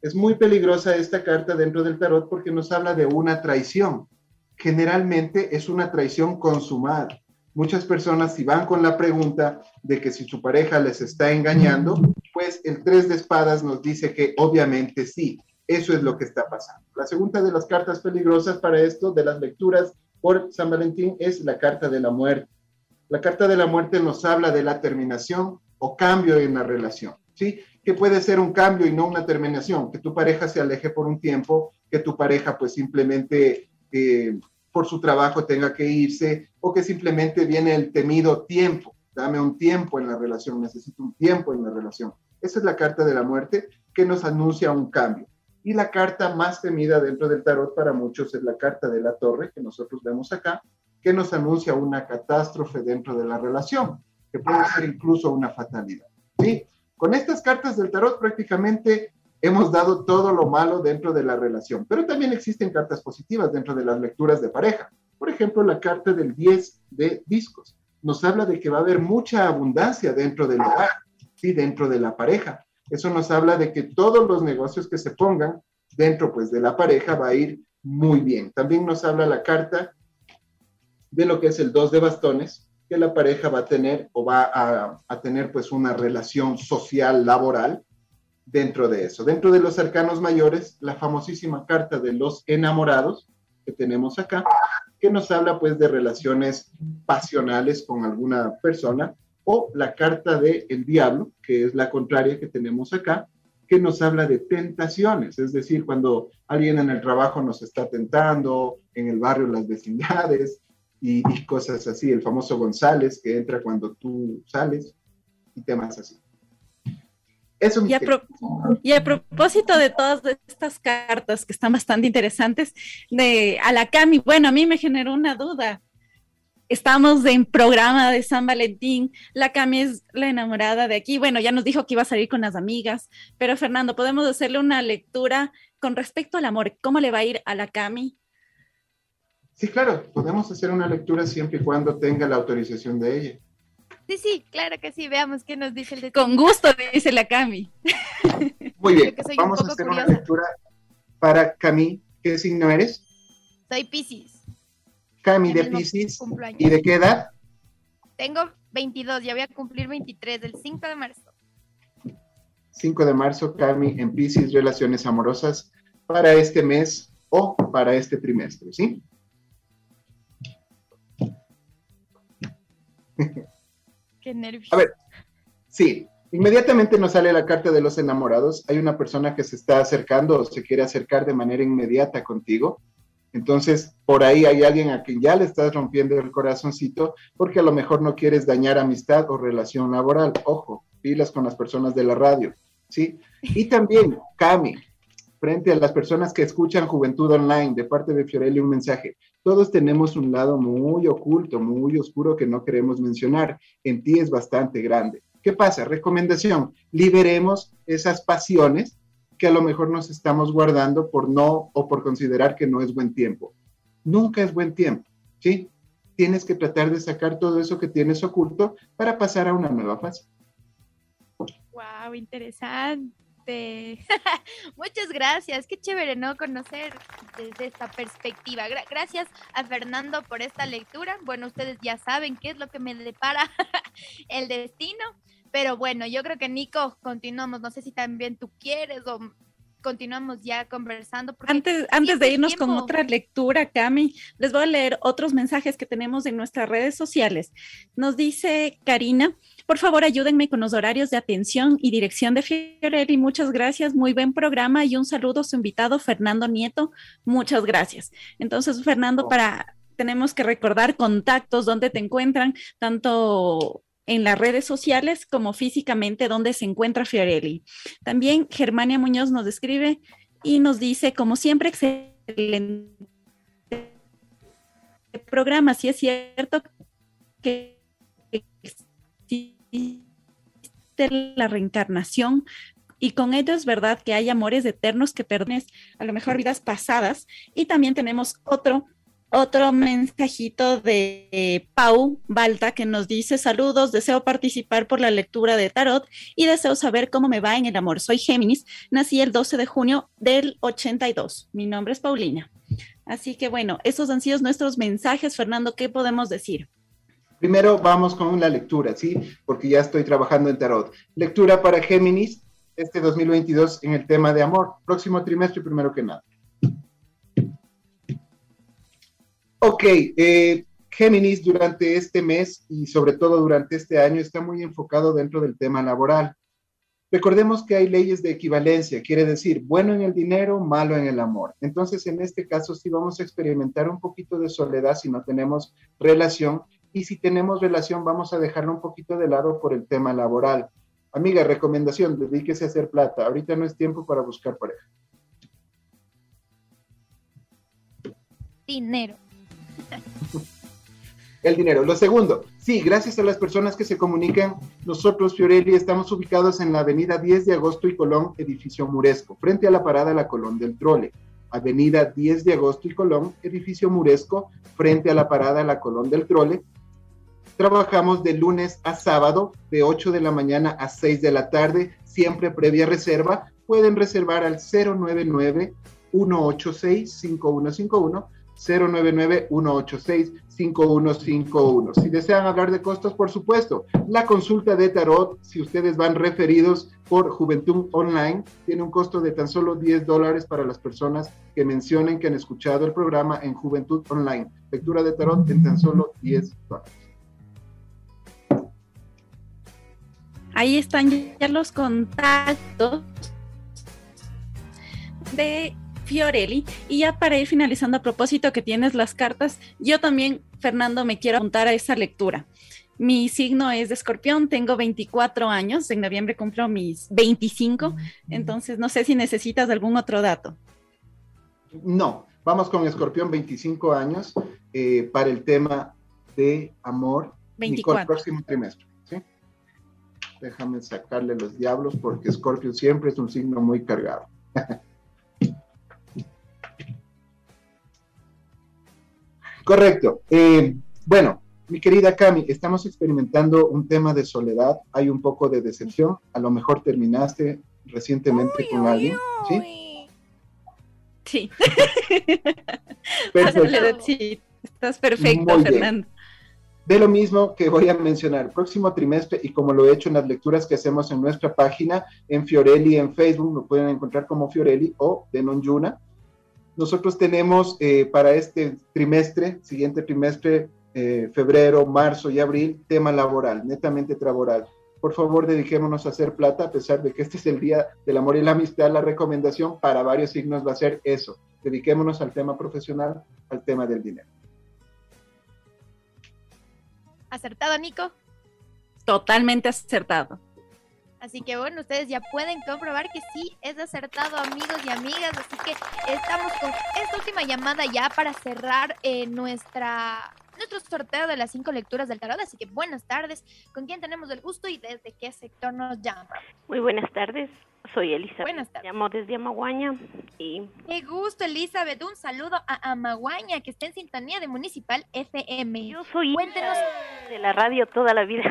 Es muy peligrosa esta carta dentro del tarot porque nos habla de una traición. Generalmente es una traición consumada. Muchas personas si van con la pregunta de que si su pareja les está engañando, pues el 3 de espadas nos dice que obviamente sí, eso es lo que está pasando. La segunda de las cartas peligrosas para esto, de las lecturas por San Valentín, es la carta de la muerte. La carta de la muerte nos habla de la terminación, o cambio en la relación, ¿sí? Que puede ser un cambio y no una terminación, que tu pareja se aleje por un tiempo, que tu pareja pues simplemente eh, por su trabajo tenga que irse o que simplemente viene el temido tiempo, dame un tiempo en la relación, necesito un tiempo en la relación. Esa es la carta de la muerte que nos anuncia un cambio. Y la carta más temida dentro del tarot para muchos es la carta de la torre que nosotros vemos acá, que nos anuncia una catástrofe dentro de la relación que puede ser incluso una fatalidad. ¿sí? Con estas cartas del tarot prácticamente hemos dado todo lo malo dentro de la relación, pero también existen cartas positivas dentro de las lecturas de pareja. Por ejemplo, la carta del 10 de discos nos habla de que va a haber mucha abundancia dentro del hogar, ¿sí? dentro de la pareja. Eso nos habla de que todos los negocios que se pongan dentro pues, de la pareja va a ir muy bien. También nos habla la carta de lo que es el 2 de bastones, la pareja va a tener o va a, tener pues una relación social, laboral dentro de eso. Dentro de los cercanos mayores, la famosísima carta de los enamorados que tenemos acá, que nos habla pues de relaciones pasionales con alguna persona, o la carta de el diablo, que es la contraria que tenemos acá, que nos habla de tentaciones, es decir, cuando alguien en el trabajo nos está tentando, en el barrio, las vecindades, y, cosas así, el famoso González que entra cuando tú sales y temas así. Eso y, a y a propósito de todas estas cartas que están bastante interesantes, de a la Cami, bueno, a mí me generó una duda. estamos en programa de San Valentín. La Cami es la enamorada de aquí. Bueno, ya nos dijo que iba a salir con las amigas, pero Fernando, podemos hacerle una lectura con respecto al amor. ¿Cómo le va a ir a la Cami? Sí, claro, podemos hacer una lectura siempre y cuando tenga la autorización de ella. Sí, sí, claro que sí. Veamos qué nos dice el de Con gusto, dice la Cami. Muy bien, vamos a hacer una lectura para Cami. ¿Qué signo eres? Soy Pisces. Cami de Pisces. ¿Y de qué edad? Tengo 22, ya voy a cumplir 23, del 5 de marzo. 5 de marzo, Cami en Pisces, relaciones amorosas para este mes o para este trimestre, ¿sí? Qué. A ver, sí, inmediatamente nos sale la carta de los enamorados. Hay una persona que se está acercando o se quiere acercar de manera inmediata contigo. Entonces, por ahí hay alguien a quien ya le estás rompiendo el corazoncito porque a lo mejor no quieres dañar amistad o relación laboral. Ojo, pilas con las personas de la radio, ¿sí? Y también, Cami, frente a las personas que escuchan Juventud Online, de parte de Fiorelli, un mensaje. Todos tenemos un lado muy oculto, muy oscuro que no queremos mencionar. En ti es bastante grande. ¿Qué pasa? Recomendación, liberemos esas pasiones que a lo mejor nos estamos guardando por no o por considerar que no es buen tiempo. Nunca es buen tiempo, ¿sí? Tienes que tratar de sacar todo eso que tienes oculto para pasar a una nueva fase. Wow, interesante. [LAUGHS] Muchas gracias, qué chévere, ¿no? Conocer desde esta perspectiva. gracias a Fernando por esta lectura. Bueno, ustedes ya saben qué es lo que me depara [LAUGHS] el destino, pero bueno, yo creo que Nico, continuamos. No sé si también tú quieres o continuamos ya conversando. Antes, antes de irnos con otra lectura, Cami, les voy a leer otros mensajes que tenemos en nuestras redes sociales. Nos dice Karina, por favor, ayúdenme con los horarios de atención y dirección de Fiorelli. Muchas gracias. Muy buen programa y un saludo a su invitado, Fernando Nieto. Muchas gracias. Entonces, Fernando, para tenemos que recordar contactos donde te encuentran, tanto en las redes sociales como físicamente donde se encuentra Fiorelli. También Germania Muñoz nos describe y nos dice, como siempre, excelente programa. Si es cierto que la reencarnación y con ello es verdad que hay amores eternos que perdones a lo mejor vidas pasadas. Y también tenemos otro, otro mensajito de Pau Balta que nos dice saludos, deseo participar por la lectura de tarot y deseo saber cómo me va en el amor. Soy Géminis, nací el 12 de junio del 82. Mi nombre es Paulina. Así que bueno, esos han sido nuestros mensajes. Fernando, ¿qué podemos decir? Primero vamos con la lectura, ¿sí? Porque ya estoy trabajando en tarot. Lectura para Géminis, este 2022 en el tema de amor. Próximo trimestre, primero que nada. Ok, eh, Géminis durante este mes y sobre todo durante este año está muy enfocado dentro del tema laboral. Recordemos que hay leyes de equivalencia, quiere decir bueno en el dinero, malo en el amor. Entonces, en este caso sí vamos a experimentar un poquito de soledad si no tenemos relación y si tenemos relación vamos a dejarlo un poquito de lado por el tema laboral. Amiga, recomendación, dedíquese a hacer plata. Ahorita no es tiempo para buscar pareja. Dinero. [LAUGHS] El dinero. Lo segundo, sí, gracias a las personas que se comunican, nosotros, Fiorelli, estamos ubicados en la avenida 10 de agosto y Colón, edificio Muresco, frente a la parada La Colón del Trole. Avenida 10 de agosto y Colón, edificio Muresco, frente a la parada La Colón del Trole, Trabajamos de lunes a sábado, de 8 de la mañana a 6 de la tarde, siempre previa reserva. Pueden reservar al 099-186-5151. 099-186-5151. Si desean hablar de costos, por supuesto, la consulta de tarot, si ustedes van referidos por Juventud Online, tiene un costo de tan solo 10 dólares para las personas que mencionen que han escuchado el programa en Juventud Online. Lectura de tarot en tan solo 10 dólares. Ahí están ya los contactos de Fiorelli. Y ya para ir finalizando a propósito que tienes las cartas, yo también, Fernando, me quiero apuntar a esa lectura. Mi signo es de escorpión, tengo 24 años, en noviembre cumplo mis 25, entonces no sé si necesitas algún otro dato. No, vamos con escorpión 25 años eh, para el tema de amor. 24. El próximo trimestre. ¿sí? Déjame sacarle los diablos porque Scorpio siempre es un signo muy cargado. [LAUGHS] Correcto. Eh, bueno, mi querida Cami, estamos experimentando un tema de soledad, hay un poco de decepción, a lo mejor terminaste recientemente con alguien, ¿sí? Sí. [LAUGHS] Perfecto. Sí, estás perfecto. Fernando. De lo mismo que voy a mencionar, próximo trimestre, y como lo he hecho en las lecturas que hacemos en nuestra página, en Fiorelli, en Facebook, lo pueden encontrar como Fiorelli o Denon Yuna. Nosotros tenemos eh, para este trimestre, siguiente trimestre, eh, febrero, marzo y abril, tema laboral, netamente laboral. Por favor, dediquémonos a hacer plata, a pesar de que este es el día del amor y la amistad. La recomendación para varios signos va a ser eso. Dediquémonos al tema profesional, al tema del dinero. ¿Acertado, Nico? Totalmente acertado. Así que bueno, ustedes ya pueden comprobar que sí es acertado, amigos y amigas. Así que estamos con esta última llamada ya para cerrar eh, nuestra nuestro sorteo de las cinco lecturas del tarot. Así que buenas tardes. ¿Con quién tenemos el gusto y desde qué sector nos llama? Muy buenas tardes, soy Elizabeth. Buenas tardes. Llamo desde Amaguaña y Qué gusto, Elizabeth. Un saludo a Amaguaña, que está en sintonía de Municipal FM. yo soy Cuéntenos. de la radio toda la vida.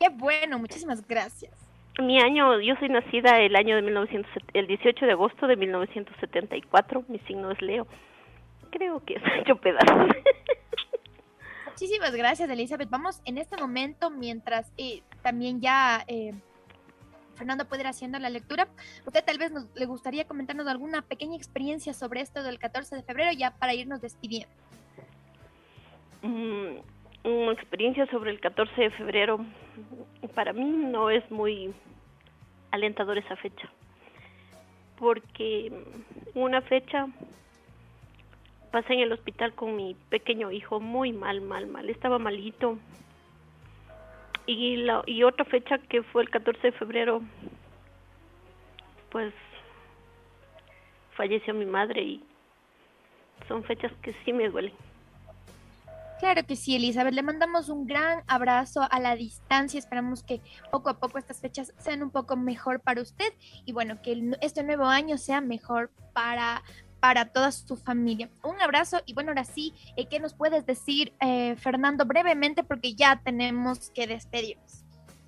Qué bueno, muchísimas gracias. Mi año, yo soy nacida el año de 1900, el 18 de agosto de 1974. Mi signo es Leo. Creo que he hecho pedazos. [LAUGHS] Muchísimas gracias, Elizabeth. Vamos en este momento, mientras eh, también ya eh, Fernando puede ir haciendo la lectura, usted tal vez nos, le gustaría comentarnos alguna pequeña experiencia sobre esto del 14 de febrero, ya para irnos despidiendo. Mm, una experiencia sobre el 14 de febrero. Para mí no es muy alentador esa fecha. Porque una fecha pasé en el hospital con mi pequeño hijo muy mal, mal, mal. Estaba malito. Y, la, y otra fecha que fue el 14 de febrero, pues falleció mi madre y son fechas que sí me duelen. Claro que sí, Elizabeth. Le mandamos un gran abrazo a la distancia. Esperamos que poco a poco estas fechas sean un poco mejor para usted y bueno, que este nuevo año sea mejor para, para toda su familia. Un abrazo y bueno, ahora sí, eh, ¿qué nos puedes decir, eh, Fernando, brevemente? Porque ya tenemos que despedirnos.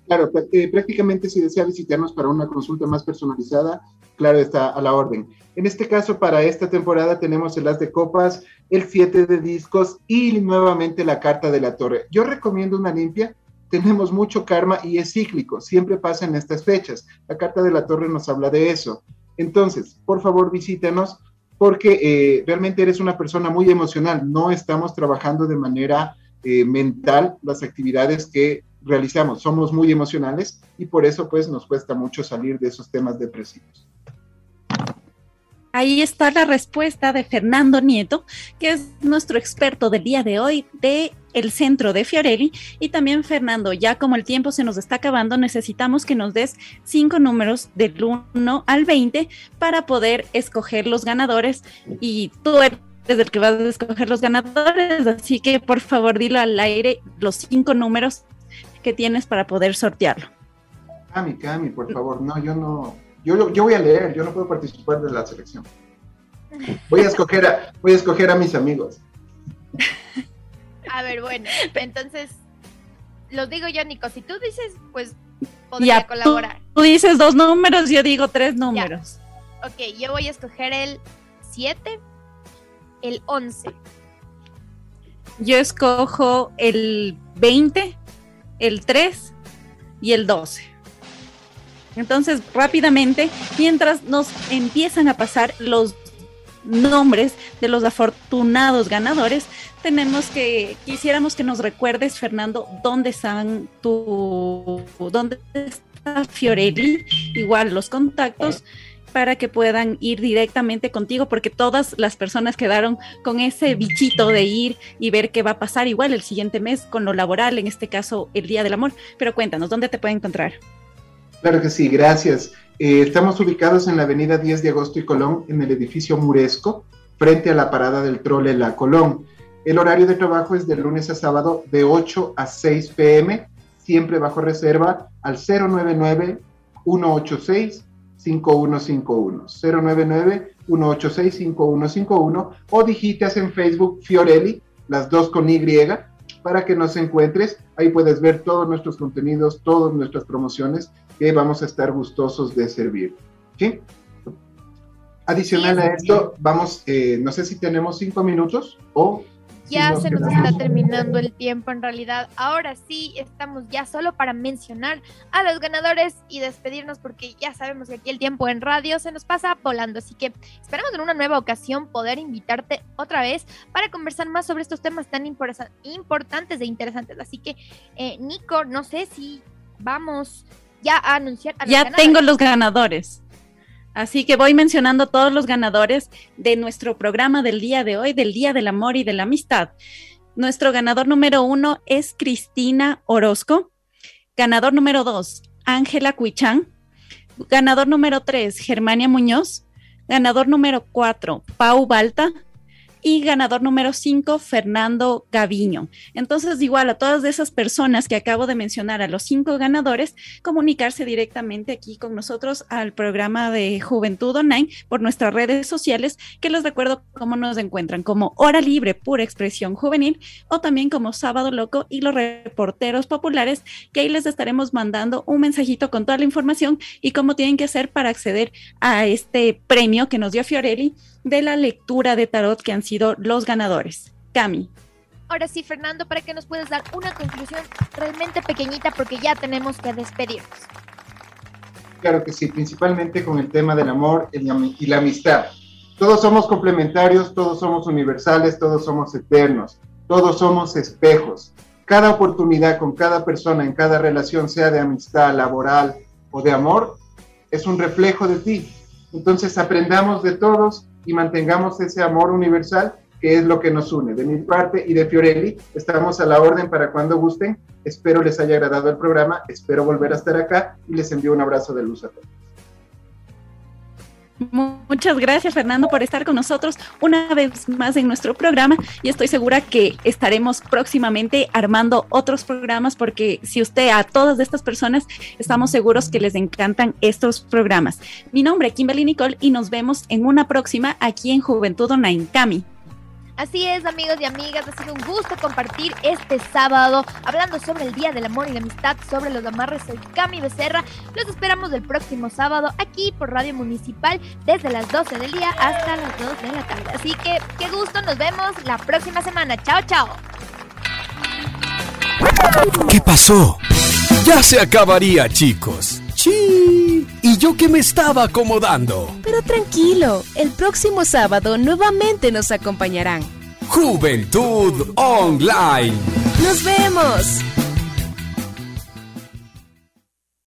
Claro, pr- eh, prácticamente si desea visitarnos para una consulta más personalizada, claro, está a la orden. En este caso, para esta temporada tenemos el as de copas, el 7 de discos y nuevamente la carta de la torre. Yo recomiendo una limpia. Tenemos mucho karma y es cíclico, siempre pasa en estas fechas. La carta de la torre nos habla de eso. Entonces, por favor, visítenos porque eh, realmente eres una persona muy emocional. No estamos trabajando de manera eh, mental las actividades que realizamos. Somos muy emocionales y por eso pues nos cuesta mucho salir de esos temas depresivos. Ahí está la respuesta de Fernando Nieto, que es nuestro experto del día de hoy de el centro de Fiorelli. Y también Fernando, ya como el tiempo se nos está acabando, necesitamos que nos des cinco números del 1 al 20 para poder escoger los ganadores. Y tú eres el que vas a escoger los ganadores, así que por favor dilo al aire los cinco números que tienes para poder sortearlo. Cami, Cami, por favor, no, yo no, yo, yo voy a leer, yo no puedo participar de la selección. Voy a escoger a, voy a escoger a mis amigos. A ver, bueno, entonces, los digo yo, Nico. Si tú dices, pues podría Ya, colaborar. tú dices dos números, yo digo tres números. Ok, yo voy a escoger el 7, el 11. Yo escojo el 20, el 3 y el 12. Entonces, rápidamente, mientras nos empiezan a pasar los nombres de los afortunados ganadores, tenemos que, quisiéramos que nos recuerdes, Fernando, dónde están tu, dónde está Fiorelli, igual los contactos para que puedan ir directamente contigo, porque todas las personas quedaron con ese bichito de ir y ver qué va a pasar igual el siguiente mes con lo laboral, en este caso el Día del Amor. Pero cuéntanos, ¿dónde te pueden encontrar? Claro que sí, gracias. Eh, estamos ubicados en la avenida 10 de agosto y Colón, en el edificio Muresco, frente a la parada del trole La Colón. El horario de trabajo es de lunes a sábado de 8 a 6 pm, siempre bajo reserva al 099 186 5151 099 186 5151 o digitas en Facebook Fiorelli, las dos con Y, para que nos encuentres. Ahí puedes ver todos nuestros contenidos, todas nuestras promociones que vamos a estar gustosos de servir. ¿Sí? Adicional a esto, vamos, eh, no sé si tenemos cinco minutos o ya se nos está terminando el tiempo en realidad. Ahora sí, estamos ya solo para mencionar a los ganadores y despedirnos porque ya sabemos que aquí el tiempo en radio se nos pasa volando. Así que esperamos en una nueva ocasión poder invitarte otra vez para conversar más sobre estos temas tan importantes e interesantes. Así que, eh, Nico, no sé si vamos ya a anunciar. A ya tengo los ganadores. Así que voy mencionando todos los ganadores de nuestro programa del día de hoy, del Día del Amor y de la Amistad. Nuestro ganador número uno es Cristina Orozco. Ganador número dos, Ángela Cuichán. Ganador número tres, Germania Muñoz. Ganador número cuatro, Pau Balta y ganador número 5, Fernando Gaviño. Entonces, igual a todas esas personas que acabo de mencionar, a los cinco ganadores, comunicarse directamente aquí con nosotros al programa de Juventud Online por nuestras redes sociales, que les recuerdo cómo nos encuentran, como Hora Libre, Pura Expresión Juvenil, o también como Sábado Loco y los reporteros populares, que ahí les estaremos mandando un mensajito con toda la información y cómo tienen que hacer para acceder a este premio que nos dio Fiorelli de la lectura de tarot que han sido los ganadores. Cami. Ahora sí, Fernando, para que nos puedas dar una conclusión realmente pequeñita porque ya tenemos que despedirnos. Claro que sí, principalmente con el tema del amor y la amistad. Todos somos complementarios, todos somos universales, todos somos eternos, todos somos espejos. Cada oportunidad con cada persona en cada relación, sea de amistad, laboral o de amor, es un reflejo de ti. Entonces aprendamos de todos y mantengamos ese amor universal que es lo que nos une. De mi parte y de Fiorelli, estamos a la orden para cuando gusten. Espero les haya agradado el programa, espero volver a estar acá y les envío un abrazo de luz a todos. Muchas gracias Fernando por estar con nosotros una vez más en nuestro programa y estoy segura que estaremos próximamente armando otros programas porque si usted a todas estas personas estamos seguros que les encantan estos programas. Mi nombre es Kimberly Nicole y nos vemos en una próxima aquí en Juventud Online. Cami. Así es, amigos y amigas, ha sido un gusto compartir este sábado hablando sobre el Día del Amor y la Amistad, sobre los amarres. Soy Cami Becerra. Los esperamos el próximo sábado aquí por Radio Municipal desde las 12 del día hasta las 2 de la tarde. Así que qué gusto, nos vemos la próxima semana. Chao, chao. ¿Qué pasó? Ya se acabaría, chicos. ¡Sí! Y yo que me estaba acomodando. Pero tranquilo, el próximo sábado nuevamente nos acompañarán. Juventud Online. Nos vemos.